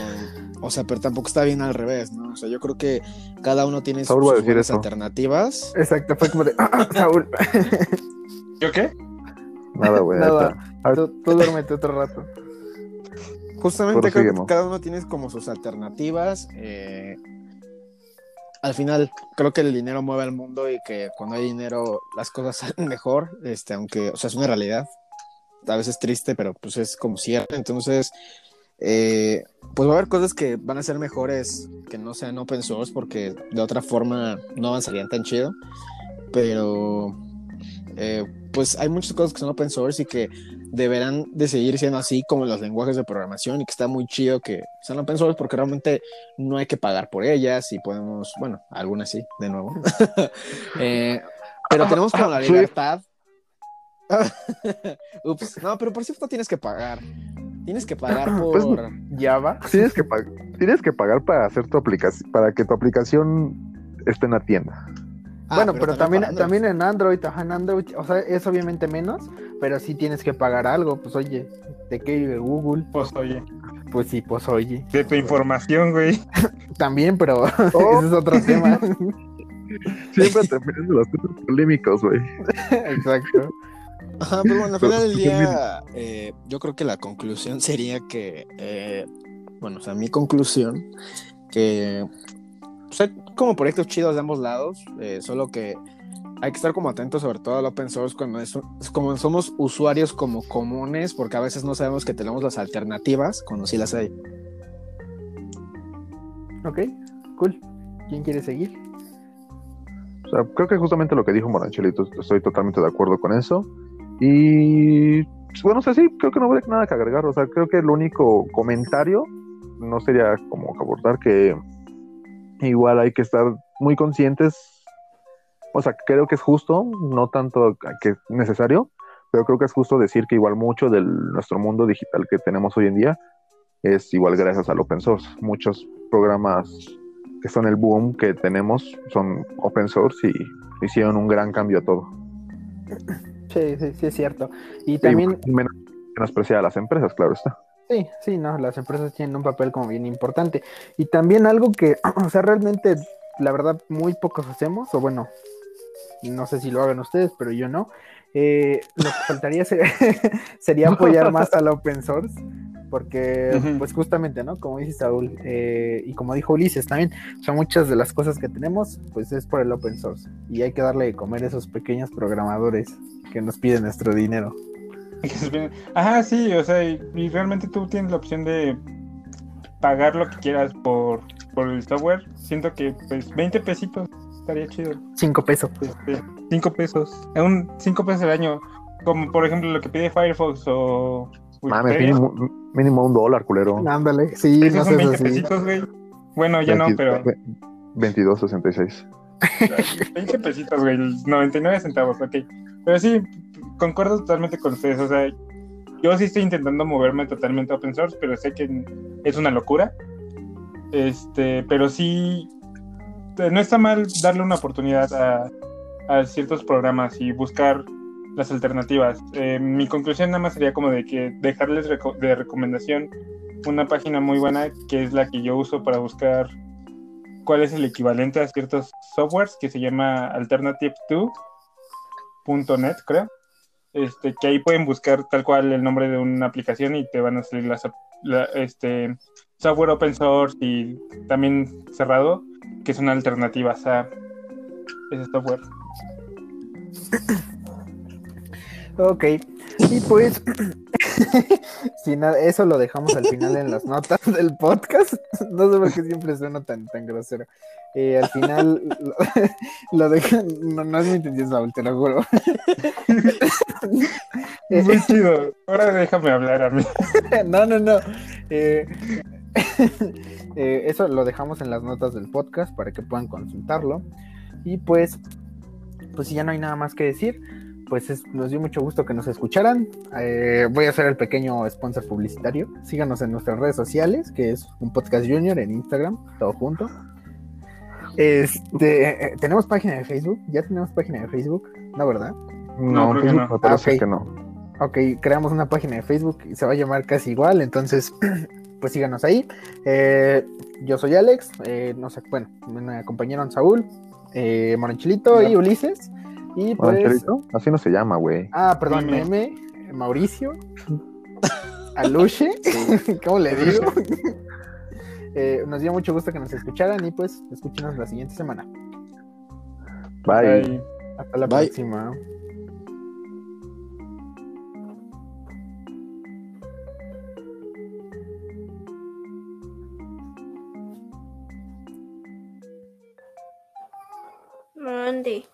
o sea, pero tampoco está bien al revés, ¿no? O sea, yo creo que cada uno tiene sus, Saúl va a sus decir buenas eso. alternativas. Exacto, fue como de Saúl. ¿Yo qué? Nada, güey. Nada, tú, tú duérmete otro rato. Justamente creo que cada uno tiene como sus alternativas. eh, al final, creo que el dinero mueve al mundo y que cuando hay dinero las cosas salen mejor, este, aunque, o sea, es una realidad. A veces triste, pero pues es como cierto. Entonces, eh, pues va a haber cosas que van a ser mejores que no sean open source porque de otra forma no avanzarían tan chido. Pero, eh, pues hay muchas cosas que son open source y que deberán de seguir siendo así como los lenguajes de programación y que está muy chido que sean open source porque realmente no hay que pagar por ellas y podemos, bueno, algunas sí, de nuevo. Eh, pero tenemos como la libertad. Ups, no, pero por cierto tienes que pagar. Tienes que pagar por... Pues, Java. Tienes que, tienes que pagar para hacer tu aplicación, para que tu aplicación esté en la tienda. Ah, bueno, pero, también, también en Android, ajá, en Android, o sea, es obviamente menos, pero sí tienes que pagar algo, pues oye, ¿de qué vive Google? Pues oye, Pues sí, pues oye. de tu información, güey. También, pero Oh. ese es otro tema. Siempre te en los temas polémicos, güey. Exacto. Ajá, pero bueno, al final del pues, día, eh, yo creo que la conclusión sería que, eh, bueno, o sea, mi conclusión, que hay como proyectos chidos de ambos lados, eh, solo que hay que estar como atentos sobre todo al open source cuando es, es como somos usuarios como comunes, porque a veces no sabemos que tenemos las alternativas cuando sí las hay. Ok, cool. ¿Quién quiere seguir? O sea, creo que justamente lo que dijo Moranchelito, estoy totalmente de acuerdo con eso. Y pues, bueno, o sea, sí, creo que no habría nada que agregar. O sea, creo que el único comentario no sería como abordar que igual hay que estar muy conscientes. O sea, creo que es justo, no tanto que es necesario, pero creo que es justo decir que igual mucho de nuestro mundo digital que tenemos hoy en día es igual gracias al open source. Muchos programas que son el boom que tenemos son open source y hicieron un gran cambio a todo. Sí, sí, sí, es cierto. Y también... Y menos, menospreciar a las empresas, claro está. Sí, sí, no, las empresas tienen un papel como bien importante. Y también algo que, o sea, realmente, la verdad, muy pocos hacemos, o bueno, no sé si lo hagan ustedes, pero yo no. Eh, lo que faltaría ser- sería apoyar más al open source, porque, pues justamente, ¿no? Como dice Saúl, eh, y como dijo Ulises también, sea, muchas de las cosas que tenemos, pues es por el open source. Y hay que darle de comer a esos pequeños programadores que nos piden nuestro dinero. Ajá, sí, o sea, y, y realmente tú tienes la opción de pagar lo que quieras por, por el software. Siento que pues 20 pesitos estaría chido. Cinco pesos. Este, 5 pesos. Un 5 pesos al año. Como por ejemplo lo que pide Firefox o Mames, mínimo, mínimo un dólar, culero. Ándale, sí, no son seas 20 así. pesitos, güey. Bueno, ya no, 20 pero ve- 22.66. 20 pesitos, güey. 99 centavos, ok. Pero sí, concuerdo totalmente con ustedes. O sea, yo sí estoy intentando moverme totalmente a open source, pero sé que es una locura. Este, pero sí, no está mal darle una oportunidad a, a ciertos programas y buscar las alternativas. Eh, mi conclusión nada más sería como de que dejarles de recomendación una página muy buena que es la que yo uso para buscar cuál es el equivalente a ciertos softwares que se llama alternative2.net, creo. Este, que ahí pueden buscar tal cual el nombre de una aplicación y te van a salir las, la- este, software open source y también cerrado, que son alternativas a ese software. Ok, y pues, si nada, eso lo dejamos al final en las notas del podcast. No sé por qué siempre suena tan, tan grosero. Eh, al final lo, lo dejan, no, no es mi intención, Saúl, te lo juro. Muy chido. Ahora déjame hablar a mí. no, no, no. Eh, eh, eso lo dejamos en las notas del podcast para que puedan consultarlo. Y pues, pues si ya no hay nada más que decir, pues es- nos dio mucho gusto que nos escucharan. Eh, voy a hacer el pequeño sponsor publicitario. Síganos en nuestras redes sociales, que es un podcast junior en Instagram, todo junto. Este, eh, tenemos página de Facebook, ya tenemos página de Facebook, ¿no verdad? No, creo que no. me parece Ah, ok. que no. Ok, creamos una página de Facebook y se va a llamar casi igual, entonces pues síganos ahí. Eh, yo soy Alex, eh, no sé, bueno, me acompañaron Saúl, eh, Moranchilito y. Ulises. Y pues, Angelito. Así no se llama, güey. ah, perdón, Meme. Meme, Mauricio, Aluche, ¿cómo le digo? Eh, nos dio mucho gusto que nos escucharan y pues escúchenos la siguiente semana. Bye. Hasta la Bye. próxima. Mande.